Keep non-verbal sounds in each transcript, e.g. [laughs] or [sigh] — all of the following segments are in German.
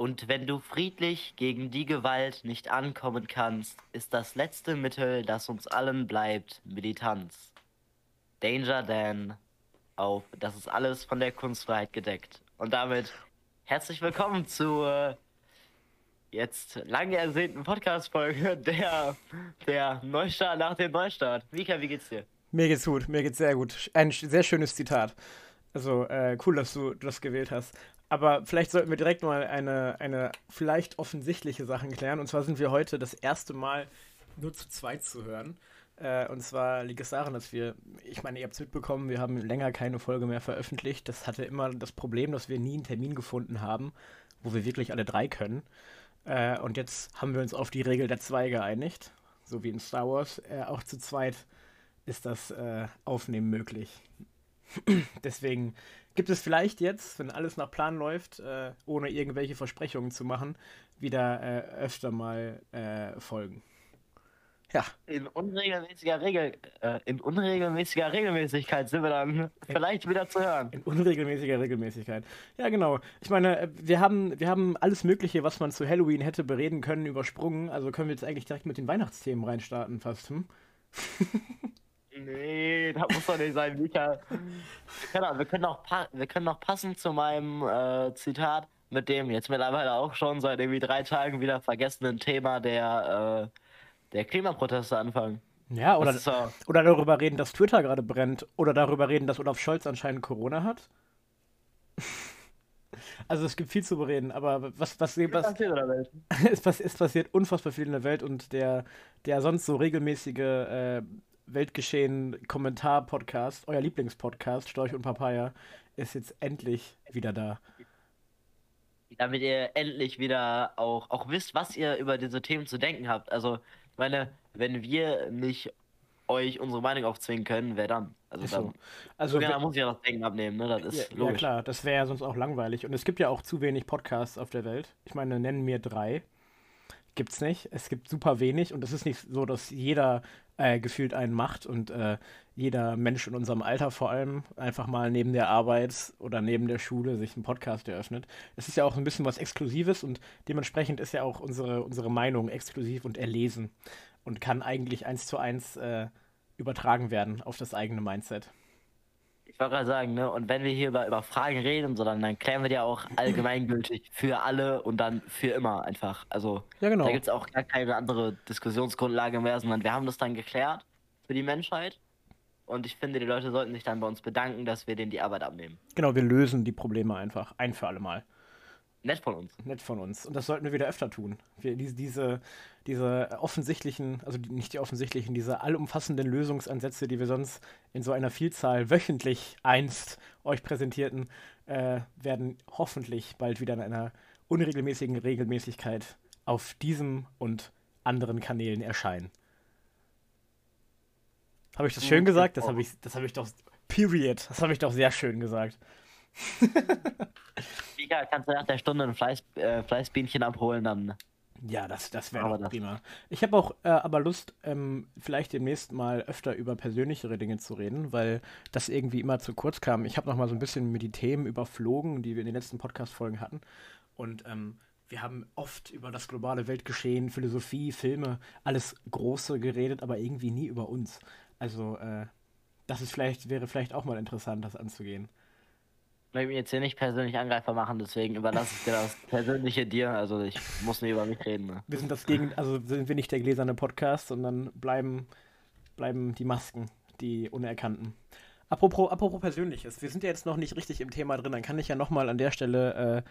Und wenn du friedlich gegen die Gewalt nicht ankommen kannst, ist das letzte Mittel, das uns allen bleibt, Militanz. Danger Dan auf Das ist alles von der Kunstfreiheit gedeckt. Und damit herzlich willkommen zur jetzt lange ersehnten Podcast-Folge der, der Neustart nach dem Neustart. Mika, wie geht's dir? Mir geht's gut, mir geht's sehr gut. Ein sehr schönes Zitat. Also äh, cool, dass du das gewählt hast. Aber vielleicht sollten wir direkt mal eine, eine vielleicht offensichtliche Sache klären. Und zwar sind wir heute das erste Mal nur zu zweit zu hören. Äh, und zwar liegt es daran, dass wir, ich meine, ihr habt es mitbekommen, wir haben länger keine Folge mehr veröffentlicht. Das hatte immer das Problem, dass wir nie einen Termin gefunden haben, wo wir wirklich alle drei können. Äh, und jetzt haben wir uns auf die Regel der zwei geeinigt. So wie in Star Wars. Äh, auch zu zweit ist das äh, Aufnehmen möglich. [clears throat] Deswegen gibt es vielleicht jetzt, wenn alles nach Plan läuft, äh, ohne irgendwelche Versprechungen zu machen, wieder äh, öfter mal äh, Folgen. Ja. In unregelmäßiger Regel, äh, in unregelmäßiger Regelmäßigkeit sind wir dann vielleicht wieder zu hören. In unregelmäßiger Regelmäßigkeit. Ja, genau. Ich meine, äh, wir haben, wir haben alles Mögliche, was man zu Halloween hätte bereden können, übersprungen. Also können wir jetzt eigentlich direkt mit den Weihnachtsthemen reinstarten, fast. Hm? [laughs] Nee, das muss doch nicht sein, Mika. Wir können, wir können, auch, wir können auch passend zu meinem äh, Zitat mit dem jetzt mittlerweile auch schon seit irgendwie drei Tagen wieder vergessenen Thema der, äh, der Klimaproteste anfangen. Ja, oder, so. oder darüber reden, dass Twitter gerade brennt. Oder darüber reden, dass Olaf Scholz anscheinend Corona hat. [laughs] Also es gibt viel zu bereden, aber was, was, was, was [laughs] es, passiert unfassbar viel in der Welt und der, der sonst so regelmäßige äh, Weltgeschehen-Kommentar-Podcast, euer Lieblingspodcast, Storch und Papaya, ist jetzt endlich wieder da. Damit ihr endlich wieder auch, auch wisst, was ihr über diese Themen zu denken habt. Also, ich meine, wenn wir nicht euch unsere Meinung aufzwingen können, wer dann? Also, so. dann, also ja, muss ich ja das Denken abnehmen, ne? Das ist ja, logisch. Ja, klar, das wäre ja sonst auch langweilig. Und es gibt ja auch zu wenig Podcasts auf der Welt. Ich meine, nennen mir drei. Gibt's nicht. Es gibt super wenig und es ist nicht so, dass jeder äh, gefühlt einen macht und äh, jeder Mensch in unserem Alter vor allem einfach mal neben der Arbeit oder neben der Schule sich einen Podcast eröffnet. Es ist ja auch ein bisschen was Exklusives und dementsprechend ist ja auch unsere, unsere Meinung exklusiv und erlesen und kann eigentlich eins zu eins äh, übertragen werden auf das eigene Mindset. Ich wollte gerade sagen, ne, und wenn wir hier über, über Fragen reden, so, dann, dann klären wir die auch allgemeingültig für alle und dann für immer einfach. Also ja, genau. da gibt es auch gar keine andere Diskussionsgrundlage mehr, sondern wir haben das dann geklärt für die Menschheit. Und ich finde, die Leute sollten sich dann bei uns bedanken, dass wir denen die Arbeit abnehmen. Genau, wir lösen die Probleme einfach ein für alle Mal. Nett von uns. Nett von uns. Und das sollten wir wieder öfter tun. Wir, diese, diese, diese offensichtlichen, also nicht die offensichtlichen, diese allumfassenden Lösungsansätze, die wir sonst in so einer Vielzahl wöchentlich einst euch präsentierten, äh, werden hoffentlich bald wieder in einer unregelmäßigen Regelmäßigkeit auf diesem und anderen Kanälen erscheinen. Habe ich das schön gesagt? Das habe ich, hab ich doch. Period. Das habe ich doch sehr schön gesagt. Mika, kannst du nach der Stunde ein Fleiß, äh, Fleißbienchen abholen, dann. Ja, das, das wäre prima. Ich habe auch äh, aber Lust, ähm, vielleicht demnächst mal öfter über persönlichere Dinge zu reden, weil das irgendwie immer zu kurz kam. Ich habe noch mal so ein bisschen mit die Themen überflogen, die wir in den letzten Podcast-Folgen hatten. Und ähm, wir haben oft über das globale Weltgeschehen, Philosophie, Filme, alles Große geredet, aber irgendwie nie über uns. Also, äh, das ist vielleicht, wäre vielleicht auch mal interessant, das anzugehen. Ich möchte mich jetzt hier nicht persönlich Angreifer machen, deswegen überlasse ich dir das Persönliche dir. Also ich muss nicht über mich reden. Ne? Wir sind das Gegen, also sind wir nicht der gläserne Podcast, sondern bleiben, bleiben die Masken, die Unerkannten. Apropos, apropos Persönliches, wir sind ja jetzt noch nicht richtig im Thema drin, dann kann ich ja nochmal an der Stelle äh,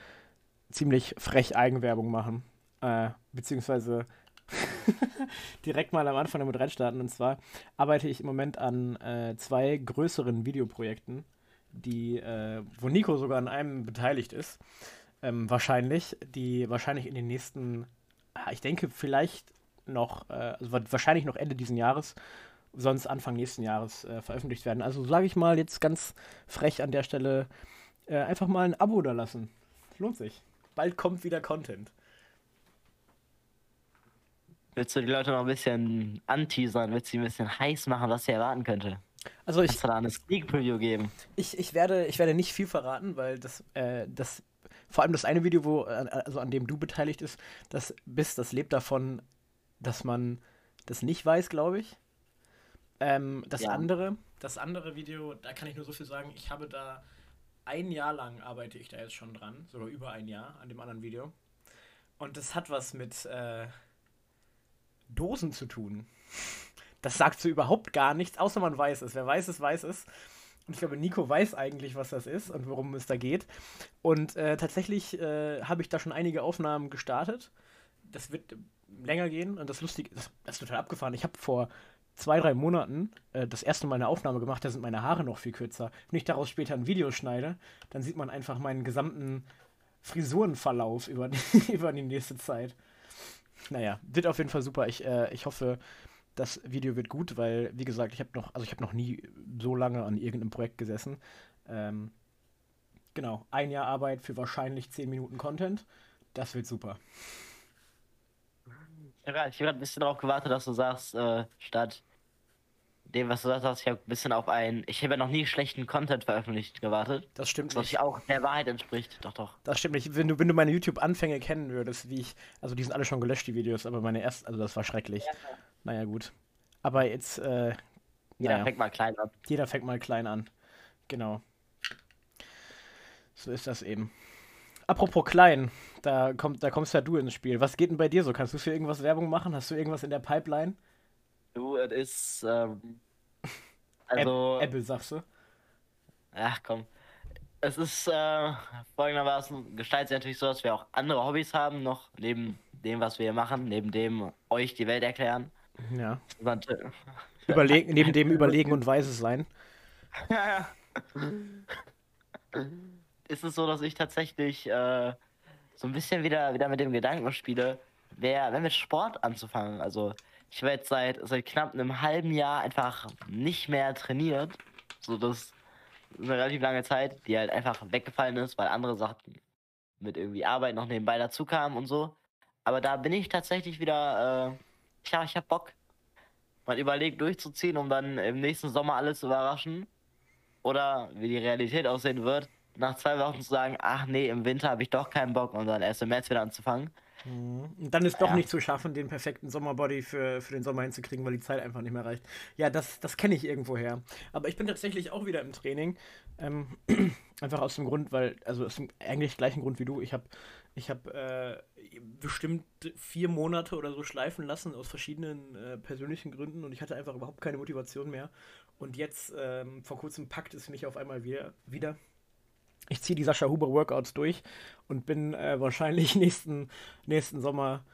ziemlich frech Eigenwerbung machen. Äh, beziehungsweise [laughs] direkt mal am Anfang damit reinstarten. Und zwar arbeite ich im Moment an äh, zwei größeren Videoprojekten die, äh, wo Nico sogar an einem beteiligt ist, ähm, wahrscheinlich, die wahrscheinlich in den nächsten, ah, ich denke vielleicht noch, äh, also wahrscheinlich noch Ende diesen Jahres, sonst Anfang nächsten Jahres äh, veröffentlicht werden. Also sage ich mal jetzt ganz frech an der Stelle, äh, einfach mal ein Abo da lassen. Lohnt sich. Bald kommt wieder Content. Willst du die Leute noch ein bisschen anteasern? Willst du sie ein bisschen heiß machen, was sie erwarten könnte? Also ich. Kannst du da eine Sneak Preview geben? Ich, ich, werde, ich werde nicht viel verraten, weil das, äh, das Vor allem das eine Video, wo, äh, also an dem du beteiligt ist, das bist, das lebt davon, dass man das nicht weiß, glaube ich. Ähm, das ja. andere, das andere Video, da kann ich nur so viel sagen, ich habe da ein Jahr lang arbeite ich da jetzt schon dran, sogar über ein Jahr an dem anderen Video. Und das hat was mit äh, Dosen zu tun. Das sagt so überhaupt gar nichts, außer man weiß es. Wer weiß es, weiß es. Und ich glaube, Nico weiß eigentlich, was das ist und worum es da geht. Und äh, tatsächlich äh, habe ich da schon einige Aufnahmen gestartet. Das wird länger gehen und das lustig, das, das ist total abgefahren. Ich habe vor zwei, drei Monaten äh, das erste Mal eine Aufnahme gemacht, da sind meine Haare noch viel kürzer. Wenn ich daraus später ein Video schneide, dann sieht man einfach meinen gesamten Frisurenverlauf über die, [laughs] über die nächste Zeit. Naja, wird auf jeden Fall super. Ich, äh, ich hoffe, das Video wird gut, weil, wie gesagt, ich habe noch, also ich habe noch nie so lange an irgendeinem Projekt gesessen. Ähm, genau, ein Jahr Arbeit für wahrscheinlich 10 Minuten Content. Das wird super. Ich habe gerade ein bisschen darauf gewartet, dass du sagst, äh, statt dem, was du sagst, ich habe ein bisschen auf einen, ich habe ja noch nie schlechten Content veröffentlicht gewartet. Das stimmt was nicht. auch der Wahrheit entspricht. Doch, doch. Das stimmt nicht. Wenn du, wenn du meine YouTube-Anfänge kennen würdest, wie ich, also die sind alle schon gelöscht, die Videos, aber meine ersten, also das war schrecklich. Ja. Naja, gut. Aber jetzt, äh, Jeder naja. fängt mal klein an. Jeder fängt mal klein an. Genau. So ist das eben. Apropos klein, da, kommt, da kommst ja du ins Spiel. Was geht denn bei dir so? Kannst du für irgendwas Werbung machen? Hast du irgendwas in der Pipeline? Du, es ist. Ähm, [laughs] also. Apple, sagst du? Ach komm. Es ist äh, folgendermaßen, gestaltet sich natürlich so, dass wir auch andere Hobbys haben, noch neben dem, was wir hier machen, neben dem euch die Welt erklären. Ja. Überleg neben dem Überlegen und Weises sein. [laughs] Ja, ja. Ist es so, dass ich tatsächlich äh, so ein bisschen wieder, wieder mit dem Gedanken spiele, wer, wenn mit Sport anzufangen. Also ich werde jetzt seit, seit knapp einem halben Jahr einfach nicht mehr trainiert. So das ist eine relativ lange Zeit, die halt einfach weggefallen ist, weil andere Sachen mit irgendwie Arbeit noch nebenbei dazu kamen und so. Aber da bin ich tatsächlich wieder, äh, ja, ich hab Bock. Man überlegt durchzuziehen, um dann im nächsten Sommer alles zu überraschen. Oder wie die Realität aussehen wird, nach zwei Wochen zu sagen, ach nee, im Winter habe ich doch keinen Bock und dann erst im März wieder anzufangen. Mhm. Und dann ist doch ja. nicht zu schaffen, den perfekten Sommerbody für, für den Sommer hinzukriegen, weil die Zeit einfach nicht mehr reicht. Ja, das, das kenne ich irgendwoher. Aber ich bin tatsächlich auch wieder im Training. Ähm, [clears throat] einfach aus dem Grund, weil, also aus dem eigentlich gleichen Grund wie du. Ich habe ich hab, äh, bestimmt vier Monate oder so schleifen lassen aus verschiedenen äh, persönlichen Gründen und ich hatte einfach überhaupt keine Motivation mehr. Und jetzt, ähm, vor kurzem, packt es mich auf einmal wieder. wieder ich ziehe die Sascha Huber Workouts durch und bin äh, wahrscheinlich [laughs] nächsten, nächsten Sommer,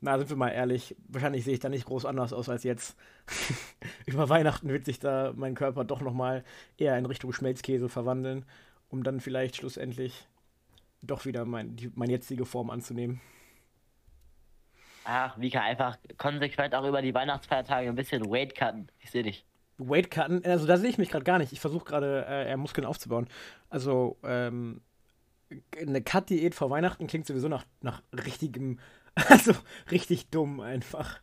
na, sind wir mal ehrlich, wahrscheinlich sehe ich da nicht groß anders aus als jetzt. [laughs] Über Weihnachten wird sich da mein Körper doch nochmal eher in Richtung Schmelzkäse verwandeln, um dann vielleicht schlussendlich doch wieder mein, die, meine jetzige Form anzunehmen. Ach, Vika, einfach konsequent auch über die Weihnachtsfeiertage ein bisschen Weight cutten. Ich sehe dich. Weight cutten, also da sehe ich mich gerade gar nicht. Ich versuche gerade äh, Muskeln aufzubauen. Also, ähm, eine Cut-Diät vor Weihnachten klingt sowieso nach, nach richtigem, [laughs] also richtig dumm einfach.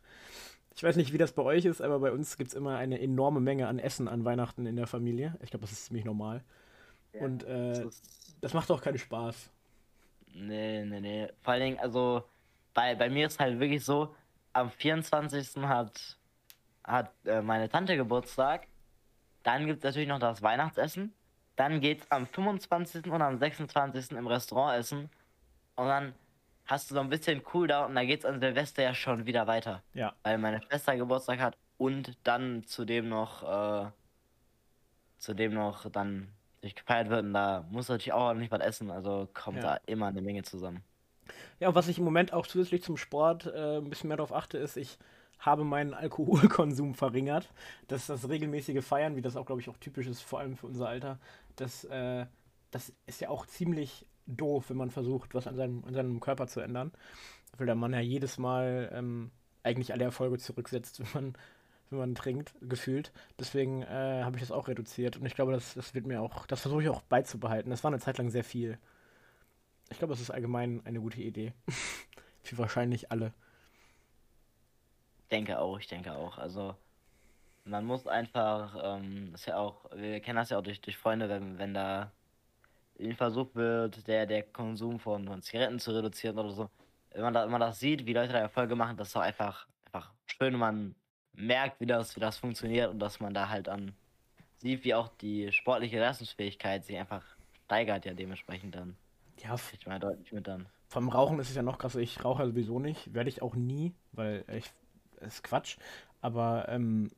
Ich weiß nicht, wie das bei euch ist, aber bei uns gibt es immer eine enorme Menge an Essen an Weihnachten in der Familie. Ich glaube, das ist ziemlich normal. Ja, Und äh, das, das macht auch keinen Spaß. Nee, nee, nee. Vor allen Dingen, also bei, bei mir ist halt wirklich so, am 24. hat hat äh, meine Tante Geburtstag. Dann gibt es natürlich noch das Weihnachtsessen. Dann geht es am 25. und am 26. im Restaurant essen. Und dann hast du so ein bisschen cool da und dann geht es an Silvester ja schon wieder weiter. Ja. Weil meine Schwester Geburtstag hat und dann zudem noch, äh, zudem noch dann sich gefeiert wird und da muss natürlich auch nicht was essen. Also kommt ja. da immer eine Menge zusammen. Ja, und was ich im Moment auch zusätzlich zum Sport äh, ein bisschen mehr darauf achte, ist, ich habe meinen Alkoholkonsum [laughs] verringert. Das das regelmäßige Feiern, wie das auch, glaube ich, auch typisch ist, vor allem für unser Alter, das, äh, das ist ja auch ziemlich doof, wenn man versucht, was an seinem, an seinem Körper zu ändern. Weil der Mann ja jedes Mal ähm, eigentlich alle Erfolge zurücksetzt, [laughs] wenn man, wenn man trinkt, gefühlt. Deswegen äh, habe ich das auch reduziert. Und ich glaube, das, das wird mir auch, das versuche ich auch beizubehalten. Das war eine Zeit lang sehr viel. Ich glaube, das ist allgemein eine gute Idee. [laughs] Für wahrscheinlich alle denke auch, ich denke auch. Also man muss einfach, ähm, ist ja auch, wir kennen das ja auch durch, durch Freunde, wenn, wenn da versucht wird, der, der Konsum von, von Zigaretten zu reduzieren oder so. Wenn man, da, wenn man das sieht, wie Leute da Erfolge machen, das ist doch einfach, einfach schön, wenn man merkt, wie das, wie das funktioniert und dass man da halt an sieht, wie auch die sportliche Leistungsfähigkeit sich einfach steigert ja dementsprechend dann. Ja, man ja deutlich mit dann. vom Rauchen ist es ja noch krasser. Ich rauche ja sowieso nicht. Werde ich auch nie, weil ich. ist Quatsch. Aber ähm,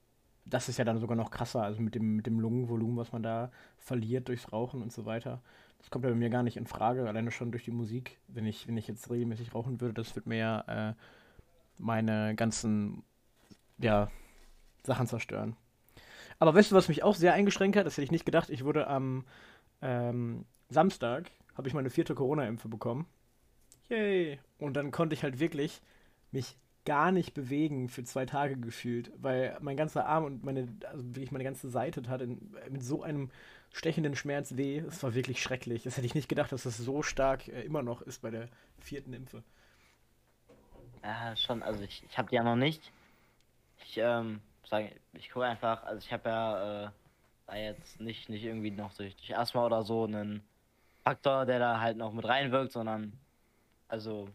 das ist ja dann sogar noch krasser. Also mit dem, mit dem Lungenvolumen, was man da verliert durchs Rauchen und so weiter. Das kommt ja bei mir gar nicht in Frage. Alleine schon durch die Musik. Wenn ich, wenn ich jetzt regelmäßig rauchen würde, das würde mir ja äh, meine ganzen ja, Sachen zerstören. Aber weißt du, was mich auch sehr eingeschränkt hat? Das hätte ich nicht gedacht. Ich wurde am ähm, Samstag, habe ich meine vierte Corona-Impfe bekommen. Yay! Und dann konnte ich halt wirklich mich gar nicht bewegen für zwei Tage gefühlt, weil mein ganzer Arm und meine, also wirklich meine ganze Seite tat in, mit so einem stechenden Schmerz weh. Es war wirklich schrecklich. Das hätte ich nicht gedacht, dass das so stark äh, immer noch ist bei der vierten Impfe. Ja, schon, also ich, ich habe die ja noch nicht. Ich, ähm, sage, ich gucke einfach, also ich habe ja äh, da jetzt nicht, nicht irgendwie noch durch, durch Asthma oder so einen Faktor, der da halt noch mit reinwirkt, sondern, also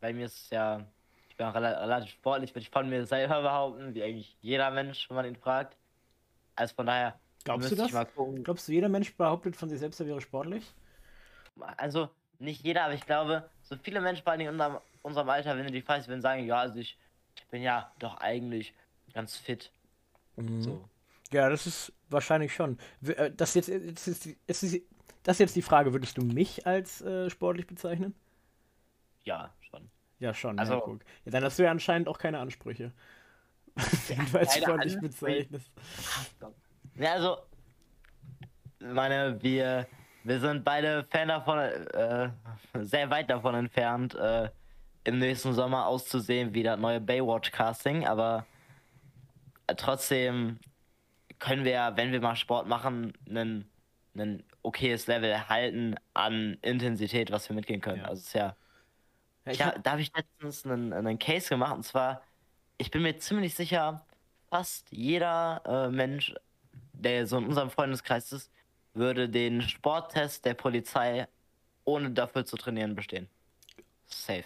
bei mir ist es ja, ich bin auch rela relativ sportlich, würde ich von mir selber behaupten, wie eigentlich jeder Mensch, wenn man ihn fragt. Also von daher, Glaubst du das? Glaubst du, jeder Mensch behauptet von sich selbst, er wäre sportlich? Also nicht jeder, aber ich glaube, so viele Menschen, vor allem in unserem, unserem Alter, wenn du die fragst, würden sagen, ja, also ich, ich bin ja doch eigentlich ganz fit. So. Ja, das ist wahrscheinlich schon. Äh, Das jetzt, jetzt ist, es ist, das ist jetzt die Frage, würdest du mich als äh, sportlich bezeichnen? Ja, schon. Ja, schon. Also- ja, ja, dann hast du ja anscheinend auch keine Ansprüche. [laughs] Wenn du als sportlich Ansprüche. bezeichnest. Ja, also, ich meine, wir, wir sind beide Fan davon, äh, sehr weit davon entfernt, äh, im nächsten Sommer auszusehen wie das neue Baywatch-Casting, aber äh, trotzdem können wir wenn wir mal Sport machen, einen, einen okayes Level halten an Intensität, was wir mitgehen können. Ja. Also es ist ja ich hab, da habe ich letztens einen, einen Case gemacht und zwar, ich bin mir ziemlich sicher, fast jeder äh, Mensch, der so in unserem Freundeskreis ist, würde den Sporttest der Polizei ohne dafür zu trainieren bestehen. Safe.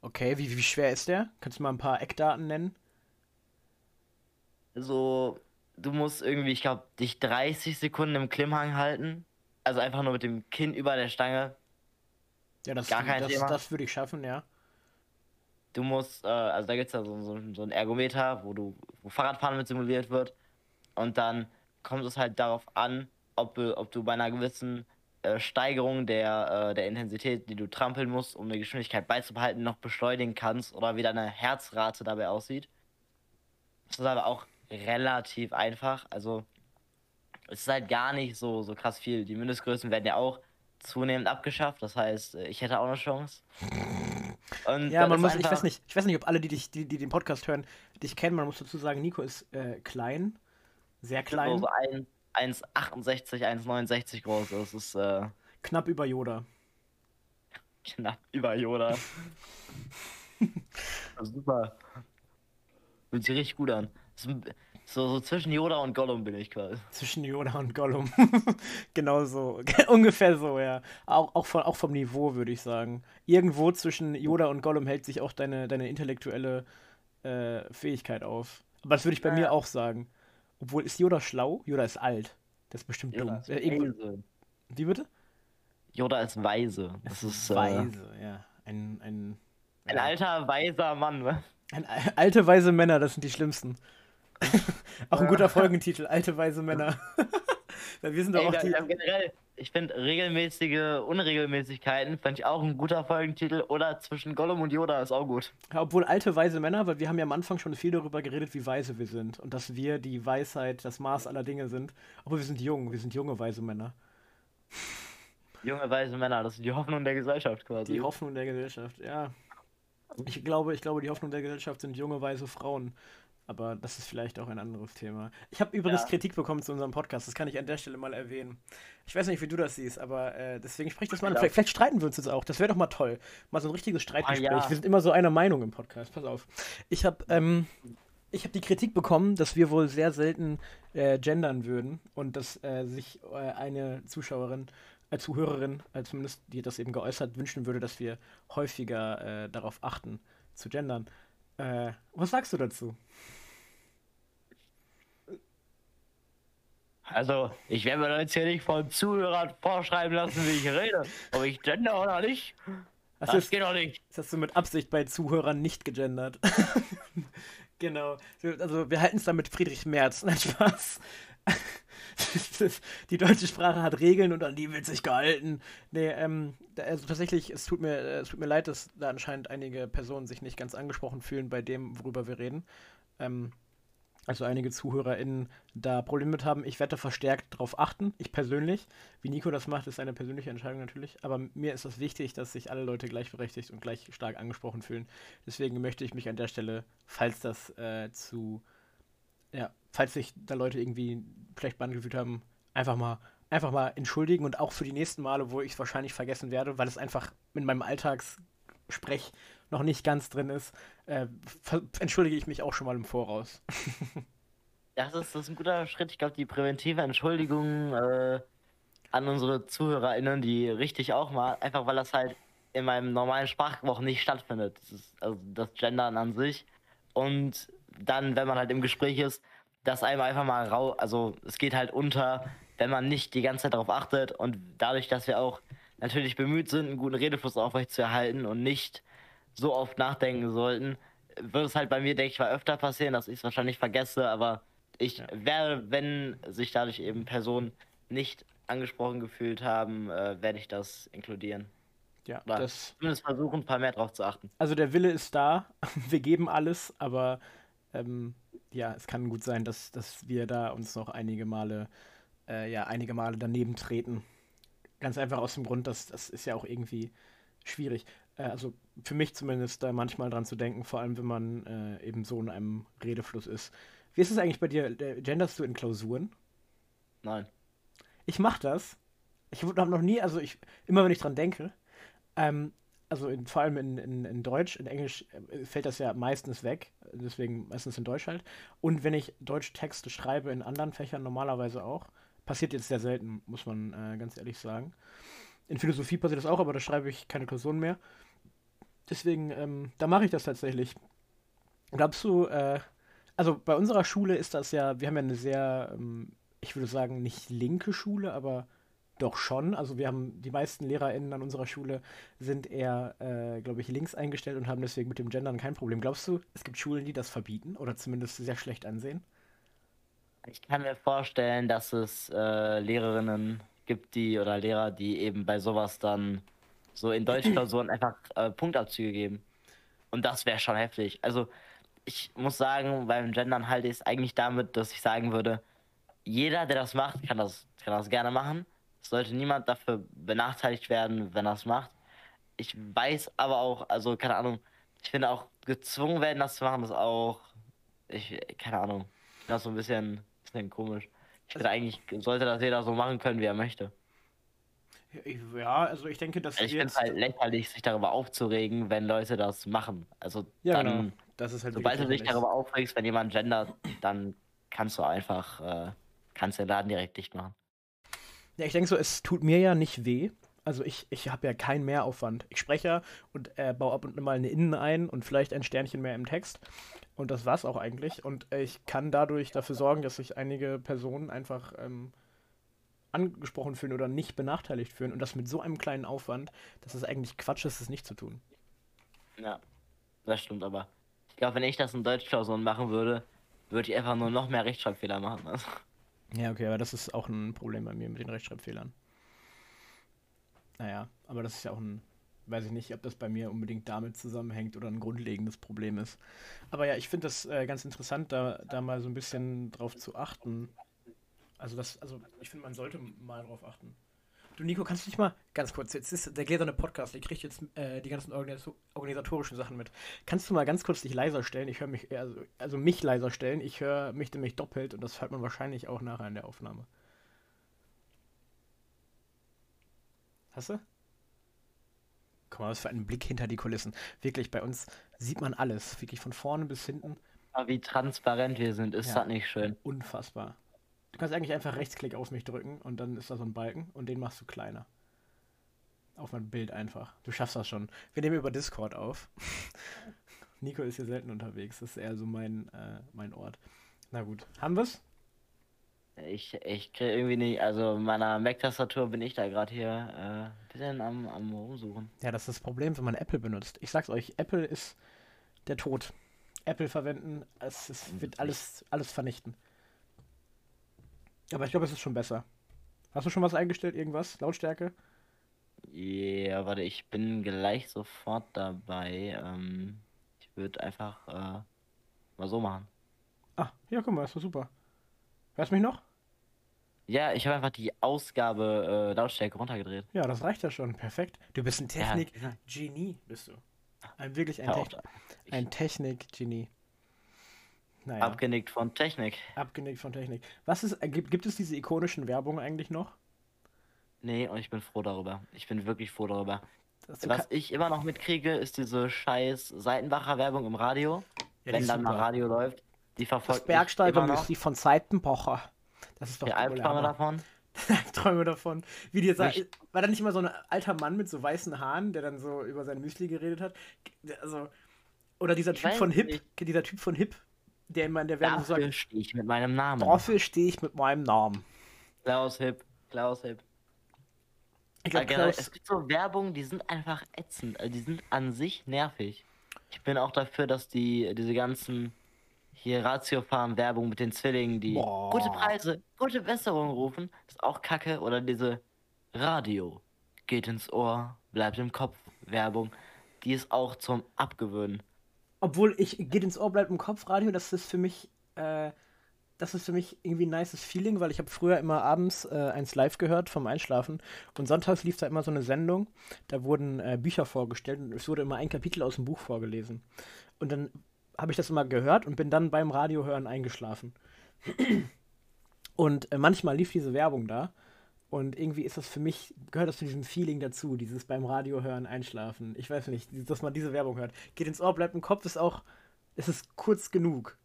okay, wie, wie schwer ist der? Kannst du mal ein paar Eckdaten nennen? So, du musst irgendwie, ich glaube, dich 30 Sekunden im Klimmhang halten. Also einfach nur mit dem Kinn über der Stange. Ja, das, Gar kein das, Thema. das würde ich schaffen, ja. Du musst, äh, also da gibt es ja so, so, so ein Ergometer, wo du, wo Fahrradfahren mit simuliert wird. Und dann kommt es halt darauf an, ob du, ob du bei einer gewissen äh, Steigerung der, äh, der Intensität, die du trampeln musst, um die Geschwindigkeit beizubehalten, noch beschleunigen kannst oder wie deine Herzrate dabei aussieht. Das ist aber auch relativ einfach. Also es ist halt gar nicht so, so krass viel. Die Mindestgrößen werden ja auch zunehmend abgeschafft. Das heißt, äh, ich hätte auch eine Chance. [laughs] Und Ja, man muss, ich weiß nicht, ich weiß nicht, ob alle, die dich, die, die den Podcast hören, dich kennen. Man muss dazu sagen, Nico ist äh, klein, sehr klein, So, so ein- 1,68, 1,69 groß. Das ist äh, knapp über Yoda. [laughs] knapp über Yoda. [laughs] Super. Fühlt sich richtig gut an. So, so zwischen Yoda und Gollum bin ich quasi. Zwischen Yoda und Gollum. [laughs] genau so. [laughs] Ungefähr so, ja. Auch, auch, von, auch vom Niveau, würde ich sagen. Irgendwo zwischen Yoda und Gollum hält sich auch deine, deine intellektuelle äh, Fähigkeit auf. Aber das würde ich bei Ja. mir auch sagen. Obwohl, ist Yoda schlau? Yoda ist alt. Das ist bestimmt Yoda dumm. ist irgendwo, weise. wie bitte? Yoda ist weise. Das ist äh, Weise, ja. Ein, ein, ein alter, weiser Mann. ne? ein, alte, weise Männer, das sind die schlimmsten. [laughs] auch ein guter Folgentitel, alte, weise Männer. [laughs] Weil wir sind doch auch die. generell, ich finde regelmäßige Unregelmäßigkeiten fand ich auch ein guter Folgentitel. Oder zwischen Gollum und Yoda ist auch gut. Ja, obwohl alte weise Männer, weil wir haben ja am Anfang schon viel darüber geredet, wie weise wir sind und dass wir die Weisheit, das Maß aller Dinge sind. Aber wir sind jung, wir sind junge weise Männer. Junge, weise Männer, das ist die Hoffnung der Gesellschaft quasi. Die Hoffnung der Gesellschaft, ja. Ich glaube, ich glaube, die Hoffnung der Gesellschaft sind junge weise Frauen. Aber das ist vielleicht auch ein anderes Thema. Ich habe übrigens Ja. Kritik bekommen zu unserem Podcast, das kann ich an der Stelle mal erwähnen. Ich weiß nicht, wie du das siehst, aber äh, deswegen sprich das mal an. Vielleicht, vielleicht streiten wir uns jetzt auch, das wäre doch mal toll. Mal so ein richtiges Streitgespräch. ja. Wir sind immer so einer Meinung im Podcast, pass auf. Ich habe ähm, ich hab die Kritik bekommen, dass wir wohl sehr selten äh, gendern würden und dass äh, sich äh, eine Zuschauerin äh, Zuhörerin, äh, zumindest die das eben geäußert, wünschen würde, dass wir häufiger äh, darauf achten, zu gendern. Äh, was sagst du dazu? Also, ich werde mir jetzt hier nicht von Zuhörern vorschreiben lassen, wie ich rede. Ob ich gender oder nicht. Das, das ist, geht doch nicht. Das hast du mit Absicht bei Zuhörern nicht gegendert. [laughs] genau. Also, wir halten es dann mit Friedrich Merz. [laughs] Nein, Spaß. [laughs] die deutsche Sprache hat Regeln und an die wird sich gehalten. Nee, ähm, also tatsächlich, es tut mir, es tut mir leid, dass da anscheinend einige Personen sich nicht ganz angesprochen fühlen bei dem, worüber wir reden. Ähm, also einige ZuhörerInnen da Probleme mit haben. Ich werde verstärkt darauf achten, ich persönlich. Wie Nico das macht, ist eine persönliche Entscheidung natürlich. Aber mir ist es wichtig, dass sich alle Leute gleichberechtigt und gleich stark angesprochen fühlen. Deswegen möchte ich mich an der Stelle, falls das äh, zu, ja, falls sich da Leute irgendwie schlecht behandelt haben, einfach mal, einfach mal entschuldigen und auch für die nächsten Male, wo ich es wahrscheinlich vergessen werde, weil es einfach in meinem Alltagssprech noch nicht ganz drin ist, äh, entschuldige ich mich auch schon mal im Voraus. [laughs] das, ist, das ist ein guter Schritt. Ich glaube, die präventive Entschuldigung äh, an unsere ZuhörerInnen, die richtig auch mal, einfach weil das halt in meinem normalen Sprachgebrauch nicht stattfindet. Das ist, also das Gendern an sich. Und dann, wenn man halt im Gespräch ist, dass einem einfach mal rau, also es geht halt unter, wenn man nicht die ganze Zeit darauf achtet und dadurch, dass wir auch natürlich bemüht sind, einen guten Redefluss aufrechtzuerhalten und nicht so oft nachdenken sollten, wird es halt bei mir, denke ich mal, öfter passieren, dass ich es wahrscheinlich vergesse, aber ich ja. werde, wenn sich dadurch eben Personen nicht angesprochen gefühlt haben, äh, werde ich das inkludieren. Ja, Oder das. Zumindest versuchen, ein paar mehr drauf zu achten. Also der Wille ist da, [laughs] wir geben alles, aber ähm, ja, es kann gut sein, dass, dass wir da uns noch einige Male, äh, ja, einige Male daneben treten. Ganz einfach aus dem Grund, dass das ist ja auch irgendwie schwierig. Äh, also für mich zumindest da manchmal dran zu denken, vor allem wenn man äh, eben so in einem Redefluss ist. Wie ist es eigentlich bei dir? Äh, genderst du in Klausuren? Nein. Ich mach das. Ich habe noch nie, also ich, immer wenn ich dran denke, ähm, also in, vor allem in, in, in Deutsch, in Englisch äh, fällt das ja meistens weg, deswegen meistens in Deutsch halt. Und wenn ich Deutsch-Texte schreibe in anderen Fächern normalerweise auch, passiert jetzt sehr selten, muss man äh, ganz ehrlich sagen. In Philosophie passiert das auch, aber da schreibe ich keine Klausuren mehr. Deswegen, ähm, da mache ich das tatsächlich. Glaubst du, äh, also bei unserer Schule ist das ja, wir haben ja eine sehr, ähm, ich würde sagen, nicht linke Schule, aber doch schon. Also wir haben, die meisten LehrerInnen an unserer Schule sind eher, äh, glaube ich, links eingestellt und haben deswegen mit dem Gendern kein Problem. Glaubst du, es gibt Schulen, die das verbieten oder zumindest sehr schlecht ansehen? Ich kann mir vorstellen, dass es äh, Lehrerinnen gibt, die oder Lehrer, die eben bei sowas dann so in Deutschklausuren einfach äh, Punktabzüge geben. Und das wäre schon heftig. Also ich muss sagen, beim Gendern halte ich es eigentlich damit, dass ich sagen würde, jeder, der das macht, kann das, kann das gerne machen. Sollte niemand dafür benachteiligt werden, wenn er es macht. Ich weiß aber auch, also keine Ahnung, ich finde auch gezwungen werden, das zu machen, ist auch, ich, keine Ahnung, das ist so ein bisschen, bisschen komisch. Ich finde eigentlich, sollte das jeder so machen können, wie er möchte. Ja, also ich denke, dass. Also ich finde es halt lächerlich, sich darüber aufzuregen, wenn Leute das machen. Also ja, dann, genau. das ist halt sobald du dich darüber aufregst, wenn jemand gendert, dann kannst du einfach, äh, kannst den Laden direkt dicht machen. Ja, ich denke so, es tut mir ja nicht weh. Also ich, ich habe ja keinen Mehraufwand. Ich spreche ja und äh, baue ab und mal eine Innen ein und vielleicht ein Sternchen mehr im Text. Und das war's auch eigentlich. Und äh, ich kann dadurch dafür sorgen, dass sich einige Personen einfach ähm, angesprochen fühlen oder nicht benachteiligt fühlen und das mit so einem kleinen Aufwand, dass es eigentlich Quatsch ist, es nicht zu tun. Ja, das stimmt aber. Ich glaube, wenn ich das in Deutschklausuren machen würde, würde ich einfach nur noch mehr Rechtschreibfehler machen. Also. Ja, okay, aber das ist auch ein Problem bei mir mit den Rechtschreibfehlern. Naja, aber das ist ja auch ein, weiß ich nicht, ob das bei mir unbedingt damit zusammenhängt oder ein grundlegendes Problem ist. Aber ja, ich finde das äh, ganz interessant, da, da mal so ein bisschen drauf zu achten, also das, also ich finde, man sollte mal drauf achten. Du Nico, kannst du nicht mal, ganz kurz, jetzt ist der gläserne Podcast, ich kriege jetzt äh, die ganzen organisatorischen Sachen mit. Kannst du mal ganz kurz dich leiser stellen? Ich höre mich, äh, also, also mich leiser stellen, ich höre mich nämlich doppelt und das hört man wahrscheinlich auch nachher in der Aufnahme. Hast du? Guck mal, was für ein Blick hinter die Kulissen. Wirklich, bei uns sieht man alles, wirklich von vorne bis hinten. Aber wie transparent wir sind, ist ja, das nicht schön. Unfassbar. Du kannst eigentlich einfach Rechtsklick auf mich drücken und dann ist da so ein Balken und den machst du kleiner. auf mein Bild einfach. Du schaffst das schon. Wir nehmen über Discord auf. [laughs] Nico ist hier selten unterwegs. Das ist eher so mein, äh, mein Ort. Na gut. Haben wir's? Ich, ich kriege irgendwie nicht, also in meiner Mac-Tastatur bin ich da gerade hier äh, ein bisschen am, am rumsuchen. Ja, das ist das Problem, wenn man Apple benutzt. Ich sag's euch, Apple ist der Tod. Apple verwenden, es, es wird alles, alles vernichten. Aber ich glaube, es ist schon besser. Hast du schon was eingestellt? Irgendwas? Lautstärke? Ja, warte, ich bin gleich sofort dabei. Ähm, ich würde einfach äh, mal so machen. Ah, ja, guck mal, das war super. Hörst du mich noch? Ja, ich habe einfach die Ausgabe äh, Lautstärke runtergedreht. Ja, das reicht ja schon. Perfekt. Du bist ein Technik-Genie, bist du. Ein, wirklich ein, Techn ein Technik-Genie. Naja, Abgenickt von Technik. abgenickt von Technik. Was ist, äh, gibt, gibt es diese ikonischen Werbungen eigentlich noch? Nee, und ich bin froh darüber. Ich bin wirklich froh darüber. Was ich immer noch mitkriege, ist diese scheiß Seitenbacher-Werbung im Radio. Ja, die wenn dann mal. Radio läuft. Die das verfolgt noch. Bergsteiger-Müsli von Seitenbacher. Das ist doch Die der Albträume davon. [laughs] Träume davon. Wie dir sa- Ich- war da nicht immer so ein alter Mann mit so weißen Haaren, der dann so über sein Müsli geredet hat? Also, oder dieser Ich Typ von Hip, nicht. dieser Typ von Hip, der immer in der Werbung Dafür sagt, stehe ich mit meinem Namen. dafür stehe ich mit meinem Namen. Klaus Hip. Klaus Hip. Ich Ja, glaube, generell, Klaus, es gibt so Werbung, die sind einfach ätzend. Also die sind an sich nervig. Ich bin auch dafür, dass die diese ganzen hier Ratiofarm Werbung mit den Zwillingen, die Boah. gute Preise, gute Besserung rufen, ist auch Kacke oder diese Radio geht ins Ohr, bleibt im Kopf Werbung, die ist auch zum Abgewöhnen. Obwohl ich geht ins Ohr bleibt im Kopf Radio, das ist für mich, äh, das ist für mich irgendwie ein nices Feeling, weil ich habe früher immer abends äh, eins live gehört vom Einschlafen und sonntags lief da immer so eine Sendung, da wurden äh, Bücher vorgestellt und es wurde immer ein Kapitel aus dem Buch vorgelesen. Und dann habe ich das immer gehört und bin dann beim Radiohören eingeschlafen. Und äh, manchmal lief diese Werbung da und irgendwie ist das für mich, gehört das zu diesem Feeling dazu, dieses beim Radiohören einschlafen. Ich weiß nicht, dass man diese Werbung hört. Geht ins Ohr, bleibt im Kopf, ist auch, es ist kurz genug.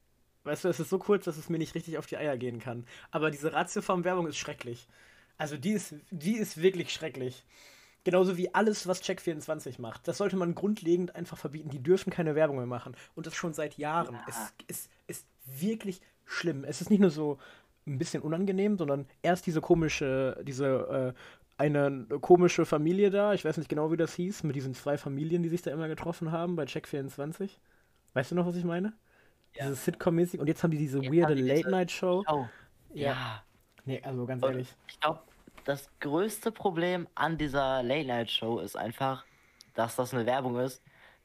Weißt du, es ist so kurz, dass es mir nicht richtig auf die Eier gehen kann. Aber diese Ratiofarm-Werbung ist schrecklich. Also die ist, die ist wirklich schrecklich. Genauso wie alles, was Check24 macht. Das sollte man grundlegend einfach verbieten. Die dürfen keine Werbung mehr machen. Und das schon seit Jahren. Ja. Es ist wirklich schlimm. Es ist nicht nur so ein bisschen unangenehm, sondern erst diese komische, diese, äh, eine komische Familie da, ich weiß nicht genau, wie das hieß, mit diesen zwei Familien, die sich da immer getroffen haben bei Check24. Weißt du noch, was ich meine? Ja. Dieses Sitcom-mäßig. Und jetzt haben die diese Jetzt weirde die Late-Night-Show. Oh, Ja. ja. Nee, also ganz Und ehrlich. ich glaube, das größte Problem an dieser Late-Night-Show ist einfach, dass das eine Werbung ist,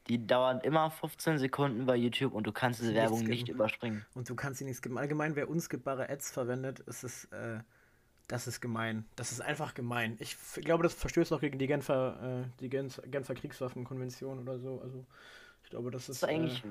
die dauert immer 15 Sekunden bei YouTube und du kannst diese Werbung geben. nicht überspringen. Und du kannst sie nicht skippen. Allgemein, wer unskippbare Ads verwendet, ist es, äh, das ist gemein. Das ist einfach gemein. Ich glaube, das verstößt auch gegen die Genfer, äh, die Genf Genfer Kriegswaffenkonvention oder so. Also, ich glaube, das ist. Hast du eigentlich, Äh,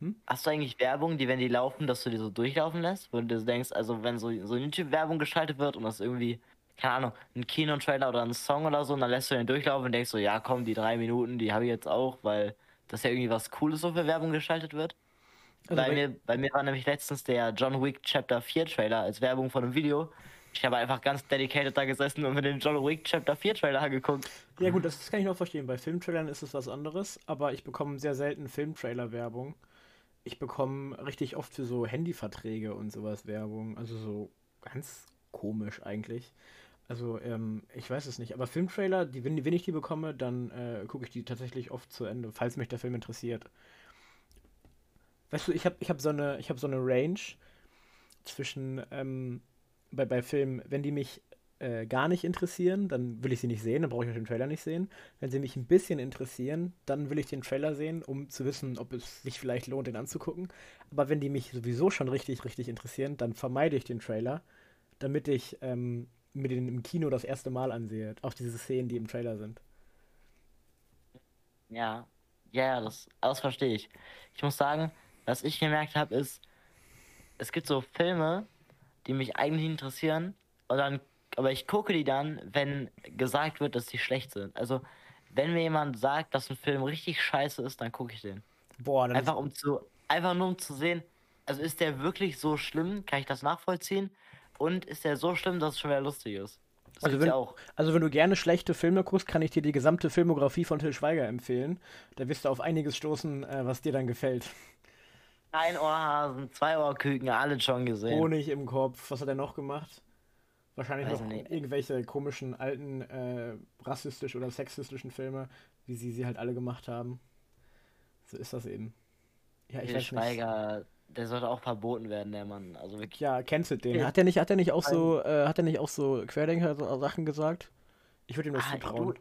Hm? hast du eigentlich Werbung, die, wenn die laufen, dass du die so durchlaufen lässt? Wo du denkst, also wenn so, so YouTube-Werbung geschaltet wird und das irgendwie, keine Ahnung, ein Kinotrailer oder ein Song oder so, und dann lässt du den durchlaufen und denkst so, ja komm, die drei Minuten, die habe ich jetzt auch, weil das ja irgendwie was Cooles so für Werbung geschaltet wird. also bei, mir, bei mir war nämlich letztens der John Wick Chapter 4 Trailer als Werbung von einem Video. Ich habe einfach ganz dedicated da gesessen und mir den John Wick Chapter 4 Trailer angeguckt. Ja, gut, das kann ich noch verstehen. Bei Filmtrailern ist es was anderes, aber ich bekomme sehr selten Filmtrailer-Werbung. Ich bekomme richtig oft für so Handyverträge und sowas Werbung. Also so ganz komisch eigentlich. Also, ähm, ich weiß es nicht. Aber Filmtrailer, die, wenn, wenn ich die bekomme, dann äh, gucke ich die tatsächlich oft zu Ende, falls mich der Film interessiert. Weißt du, ich habe ich hab so, eine, hab so eine Range zwischen, ähm, bei, bei Filmen, wenn die mich äh, gar nicht interessieren, dann will ich sie nicht sehen, dann brauche ich den Trailer nicht sehen. Wenn sie mich ein bisschen interessieren, dann will ich den Trailer sehen, um zu wissen, ob es sich vielleicht lohnt, den anzugucken. Aber wenn die mich sowieso schon richtig, richtig interessieren, dann vermeide ich den Trailer, damit ich ähm, mir den im Kino das erste Mal ansehe. Auch diese Szenen, die im Trailer sind. Ja, ja, das, das verstehe ich. Ich muss sagen, was ich gemerkt habe, ist, es gibt so Filme, die mich eigentlich interessieren, und dann, aber ich gucke die dann, wenn gesagt wird, dass die schlecht sind. Also, wenn mir jemand sagt, dass ein Film richtig scheiße ist, dann gucke ich den. Boah, dann Einfach um zu, einfach nur um zu sehen, also ist der wirklich so schlimm? Kann ich das nachvollziehen? Und ist der so schlimm, dass es schon wieder lustig ist? Das Also wenn, ja also wenn du gerne schlechte Filme guckst, kann ich dir die gesamte Filmografie von Till Schweiger empfehlen. Da wirst du auf einiges stoßen, äh, was dir dann gefällt. Ein Ohrhasen, zwei Ohrküken, alle schon gesehen. Honig im Kopf. Was hat er noch gemacht? Wahrscheinlich Weiß noch nicht. irgendwelche komischen alten äh, rassistischen oder sexistischen Filme, wie sie sie halt alle gemacht haben. So ist das eben. Ja, ich Til weiß nicht. Der sollte auch verboten werden, der Mann. Also wirklich. Ja, kennst du den? Ja. Hat der nicht, hat nicht auch so, äh, hat er nicht auch so Querdenker-Sachen gesagt? Ich würde ihm das Ah, zutrauen. du,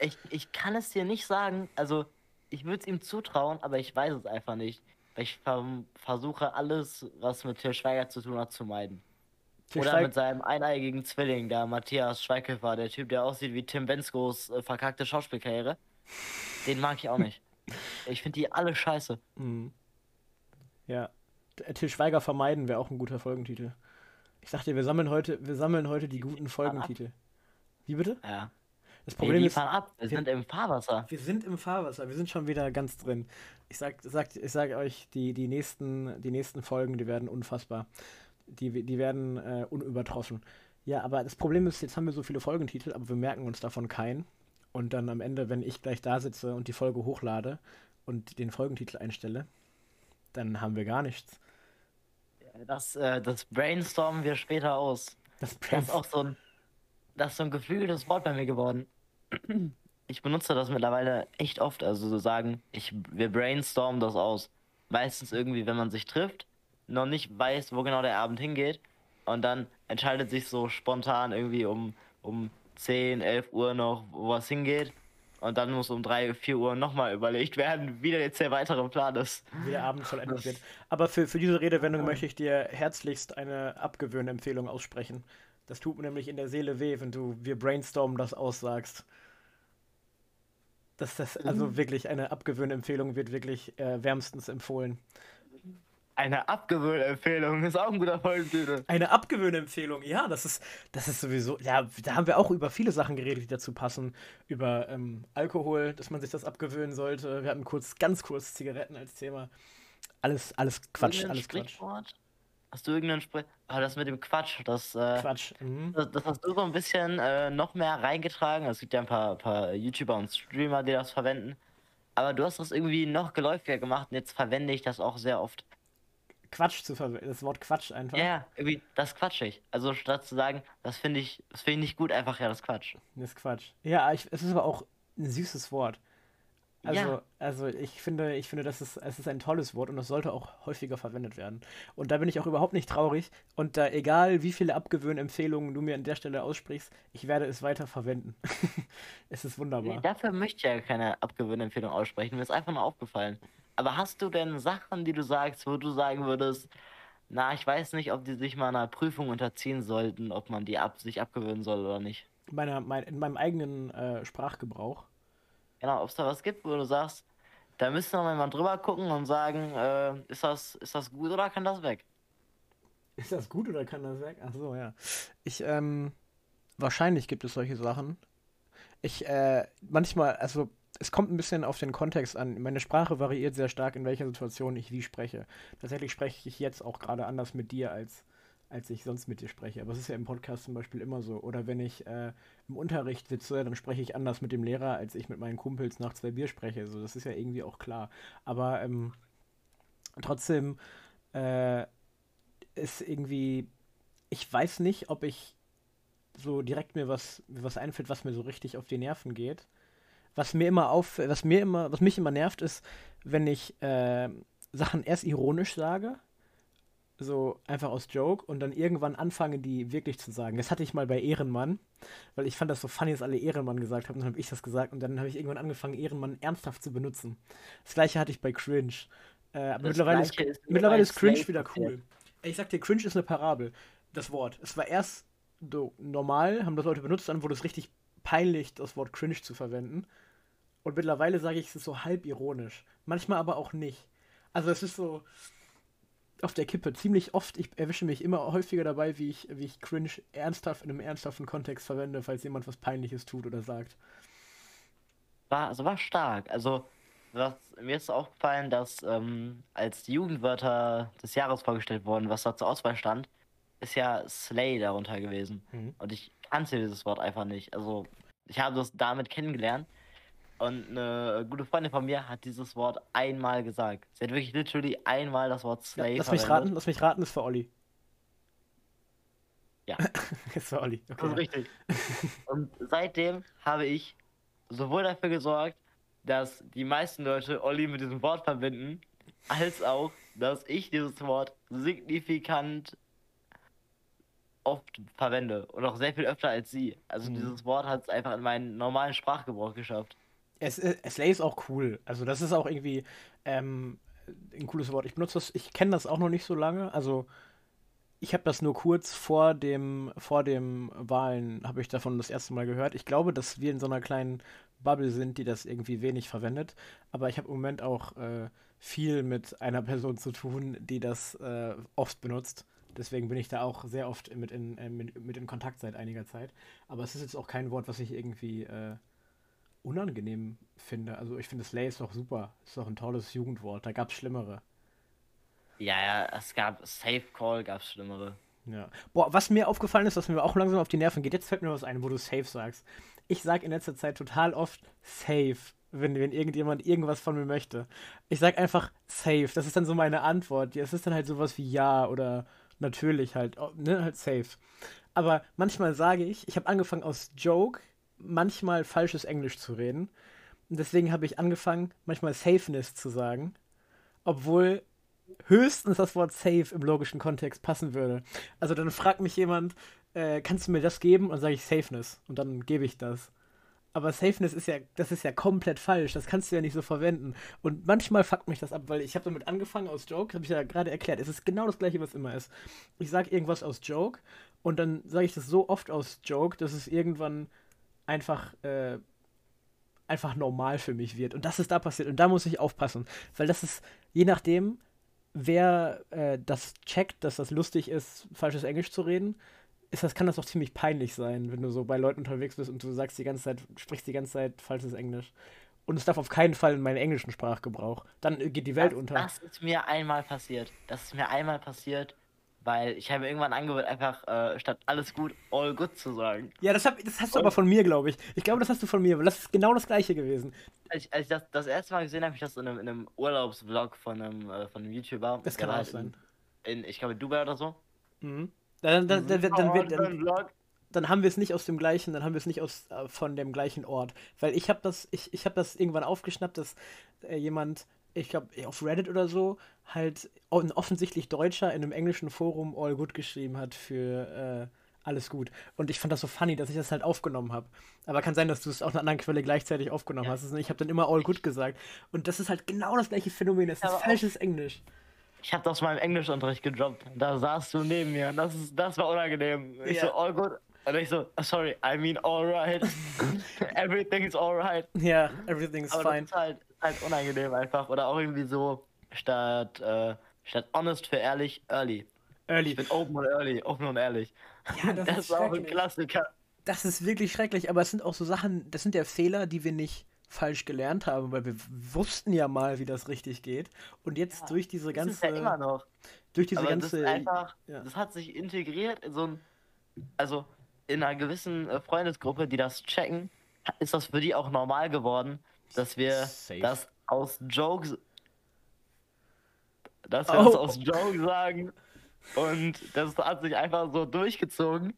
ich, ich kann es dir nicht sagen. Also, ich würde es ihm zutrauen, aber ich weiß es einfach nicht. Weil ich ver versuche, alles, was mit Til Schweiger zu tun hat, zu meiden. Til Oder Schweig- mit seinem eineigigen Zwilling, der Matthias Schweighöfer, der Typ, der aussieht wie Tim Benskos äh, verkackte Schauspielkarriere. Den mag ich auch nicht. [laughs] Ich finde die alle scheiße. Mhm. Ja. T- Til Schweiger vermeiden wäre auch ein guter Folgentitel. Ich dachte, wir sammeln heute, wir sammeln heute die guten Folgentitel. Wie bitte? Ja. Das Wir Problem ist, liefern ab. Wir wir- sind im Fahrwasser. wir sind im Fahrwasser, wir sind schon wieder ganz drin. Ich sag, sag, ich sag euch, die, die, nächsten, die nächsten Folgen, die werden unfassbar. Die, die werden äh, unübertroffen. Ja, aber das Problem ist, jetzt haben wir so viele Folgentitel, aber wir merken uns davon keinen. Und dann am Ende, wenn ich gleich da sitze und die Folge hochlade und den Folgentitel einstelle, dann haben wir gar nichts. Das, äh, das brainstormen wir später aus. Das Das ist auch so ein, das ist so ein geflügeltes Wort bei mir geworden. Ich benutze das mittlerweile echt oft. Also so sagen, ich, wir brainstormen das aus. Meistens irgendwie, wenn man sich trifft, noch nicht weiß, wo genau der Abend hingeht. Und dann entscheidet sich so spontan irgendwie um, um 10, 11 Uhr noch, wo was hingeht. Und dann muss um 3, 4 Uhr nochmal überlegt werden, wie jetzt der weitere Plan ist. wie der Abend vollendet wird. Aber für, für diese Redewendung möchte ich dir herzlichst eine Abgewöhnempfehlung aussprechen. Das tut mir nämlich in der Seele weh, wenn du wir brainstormen das aussagst. Das, das, also wirklich eine Abgewöhnempfehlung wird wirklich äh, wärmstens empfohlen. Eine Abgewöhnempfehlung ist auch ein guter Folgentitel. Eine Abgewöhnempfehlung, ja, das ist, das ist sowieso, ja, da haben wir auch über viele Sachen geredet, die dazu passen. Über ähm, Alkohol, dass man sich das abgewöhnen sollte. Wir hatten kurz, ganz kurz Zigaretten als Thema. Alles, alles Quatsch, Irgendein alles Quatsch. Sprichwort? Hast du irgendeinen Sprich? Ah, das mit dem Quatsch, das, äh, Quatsch. Mhm. das, das hast du so ein bisschen äh, noch mehr reingetragen. Es gibt ja ein paar, paar YouTuber und Streamer, die das verwenden. Aber du hast das irgendwie noch geläufiger gemacht und jetzt verwende ich das auch sehr oft. Quatsch zu verwenden, das Wort Quatsch einfach. Ja, irgendwie, das quatschig. Also statt zu sagen, das finde ich, das finde ich nicht gut, einfach ja, das Quatsch. Das ist Quatsch. Ja, ich, es ist aber auch ein süßes Wort. Also, Ja. also ich finde, ich finde, das ist, es ist ein tolles Wort und es sollte auch häufiger verwendet werden. Und da bin ich auch überhaupt nicht traurig. Und da, egal wie viele Abgewöhnempfehlungen du mir an der Stelle aussprichst, ich werde es weiter verwenden. [laughs] es ist Nee, wunderbar. dafür möchte ich ja keine Abgewöhnempfehlung aussprechen. Mir ist einfach nur aufgefallen. Aber hast du denn Sachen, die du sagst, wo du sagen würdest, na, ich weiß nicht, ob die sich mal einer Prüfung unterziehen sollten, ob man die ab, sich abgewöhnen soll oder nicht? Meiner, mein, in meinem eigenen äh, Sprachgebrauch. Genau, ob es da was gibt, wo du sagst, da müssen wir mal drüber gucken und sagen, äh, ist das, ist das gut oder kann das weg? Ist das gut oder kann das weg? Ach so, ja. Ich, ähm, wahrscheinlich gibt es solche Sachen. Ich, äh, manchmal, also, es kommt ein bisschen auf den Kontext an. Meine Sprache variiert sehr stark, in welcher Situation ich wie spreche. Tatsächlich spreche ich jetzt auch gerade anders mit dir, als, als ich sonst mit dir spreche. Aber es ist ja im Podcast zum Beispiel immer so. Oder wenn ich äh, im Unterricht sitze, dann spreche ich anders mit dem Lehrer, als ich mit meinen Kumpels nach zwei Bier spreche. So, das ist ja irgendwie auch klar. Aber ähm, trotzdem äh, ist irgendwie, ich weiß nicht, ob ich so direkt mir was, mir was einfällt, was mir so richtig auf die Nerven geht. Was mir immer auf, was mir immer, was mich immer nervt, ist, wenn ich äh, Sachen erst ironisch sage, so einfach aus Joke, und dann irgendwann anfange, die wirklich zu sagen. Das hatte ich mal bei Ehrenmann, weil ich fand das so funny, dass alle Ehrenmann gesagt haben, dann habe ich das gesagt und dann habe ich irgendwann angefangen, Ehrenmann ernsthaft zu benutzen. Das gleiche hatte ich bei Cringe. Äh, mittlerweile ist, ist mittlerweile ist Cringe wieder cool. Ich sag dir, Cringe ist eine Parabel. Das Wort. Es war erst so normal, haben das Leute benutzt, dann wurde es richtig peinlich, das Wort Cringe zu verwenden. Und mittlerweile sage ich es so halb ironisch. Manchmal aber auch nicht. Also es ist so auf der Kippe. Ziemlich oft, ich erwische mich immer häufiger dabei, wie ich, wie ich Cringe ernsthaft in einem ernsthaften Kontext verwende, falls jemand was Peinliches tut oder sagt. War, also war stark. Also, was, mir ist aufgefallen, dass ähm, als die Jugendwörter des Jahres vorgestellt wurden, was da zur Auswahl stand, ist ja Slay darunter gewesen. Mhm. Und ich kannte dieses Wort einfach nicht. Also, ich habe das damit kennengelernt. Und eine gute Freundin von mir hat dieses Wort einmal gesagt. Sie hat wirklich literally einmal das Wort Slave ja, Lass mich verwendet. raten, lass mich raten, ist für Olli. Ja. [laughs] ist für Olli. Das Okay. ist richtig. Und seitdem habe ich sowohl dafür gesorgt, dass die meisten Leute Olli mit diesem Wort verbinden, als auch, dass ich dieses Wort signifikant oft verwende und auch sehr viel öfter als sie. Also Mhm. dieses Wort hat es einfach in meinen normalen Sprachgebrauch geschafft. Es, Slay ist auch cool. Also das ist auch irgendwie ähm, ein cooles Wort. Ich benutze das, ich kenne das auch noch nicht so lange. Also ich habe das nur kurz vor dem, vor dem Wahlen, habe ich davon das erste Mal gehört. Ich glaube, dass wir in so einer kleinen Bubble sind, die das irgendwie wenig verwendet. Aber ich habe im Moment auch äh, viel mit einer Person zu tun, die das äh, oft benutzt. Deswegen bin ich da auch sehr oft mit in, äh, mit, mit in Kontakt seit einiger Zeit. Aber es ist jetzt auch kein Wort, was ich irgendwie äh, unangenehm finde. Also ich finde Slay ist doch super. Ist doch ein tolles Jugendwort. Da gab es Schlimmere. Ja, ja, es gab Safe Call, gab es schlimmere. Ja. Boah, was mir aufgefallen ist, was mir auch langsam auf die Nerven geht, jetzt fällt mir was ein, wo du safe sagst. Ich sag in letzter Zeit total oft safe, wenn, wenn irgendjemand irgendwas von mir möchte. Ich sag einfach safe. Das ist dann so meine Antwort. Es ist dann halt sowas wie ja oder natürlich halt, ne, halt safe. Aber manchmal sage ich, ich habe angefangen aus Joke manchmal falsches Englisch zu reden. Und deswegen habe ich angefangen, manchmal Safeness zu sagen. Obwohl höchstens das Wort safe im logischen Kontext passen würde. Also dann fragt mich jemand, äh, kannst du mir das geben? Und sage ich Safeness. Und dann gebe ich das. Aber Safeness ist ja, das ist ja komplett falsch. Das kannst du ja nicht so verwenden. Und manchmal fuckt mich das ab, weil ich habe damit angefangen aus Joke, habe ich ja gerade erklärt. Es ist genau das gleiche, was immer ist. Ich sage irgendwas aus Joke und dann sage ich das so oft aus Joke, dass es irgendwann einfach, äh, einfach normal für mich wird. Und das ist da passiert. Und da muss ich aufpassen. Weil das ist, je nachdem, wer äh, das checkt, dass das lustig ist, falsches Englisch zu reden, ist das, kann das auch ziemlich peinlich sein, wenn du so bei Leuten unterwegs bist und du sagst die ganze Zeit, sprichst die ganze Zeit falsches Englisch. Und es darf auf keinen Fall in meinen englischen Sprachgebrauch. Dann geht die Welt das, unter. Das ist mir einmal passiert. Das ist mir einmal passiert, weil ich habe irgendwann angewöhnt, einfach äh, statt alles gut, all good zu sagen. Ja, das, hab, das hast du Und- aber von mir, glaube ich. Ich glaube, das hast du von mir, weil das ist genau das gleiche gewesen. Als ich, als ich das, das erste Mal gesehen habe, habe ich das in einem, in einem Urlaubsvlog von einem, äh, von einem YouTuber. Das kann auch halt sein. In, in, ich glaube, in Dubai oder so. Mhm. Dann, dann, dann, dann, dann, wird, Oh, dann, Vlog. dann haben wir es nicht aus dem gleichen, dann haben wir es nicht aus äh, von dem gleichen Ort, weil ich habe das ich, ich habe das irgendwann aufgeschnappt, dass äh, jemand ich glaube auf Reddit oder so halt ein offensichtlich Deutscher in einem englischen Forum all good geschrieben hat für äh, alles gut und ich fand das so funny, dass ich das halt aufgenommen habe. Aber kann sein, dass du es auf einer anderen Quelle gleichzeitig aufgenommen Ja. hast. Ich habe dann immer all good gesagt und das ist halt genau das gleiche Phänomen, es ist Aber auch- falsches Englisch. Ich habe das mal im Englischunterricht gedroppt. Da saßt du neben mir. Das, ist, das war unangenehm. Ich Ja. so, all good. Und ich so, sorry, I mean alright. [laughs] Everything's alright. Ja, everything's Aber fine. das ist halt, halt unangenehm einfach. Oder auch irgendwie so, statt, äh, statt honest für ehrlich, early. Early. Ich bin open und early, open und ehrlich. Ja, das Das, ist auch ein. Klassiker. Das ist wirklich schrecklich, aber es sind auch so Sachen, das sind ja Fehler, die wir nicht falsch gelernt haben, weil wir wussten ja mal, wie das richtig geht. Und jetzt Ja, durch diese Das ist ja immer ganze, noch. durch diese Aber das ganze, ist einfach, ja. das hat sich integriert in so ein, also in einer gewissen äh, Freundesgruppe, die das checken, ist das für die auch normal geworden, dass wir Safe. das aus Jokes, dass wir Oh. das aus Jokes sagen und das hat sich einfach so durchgezogen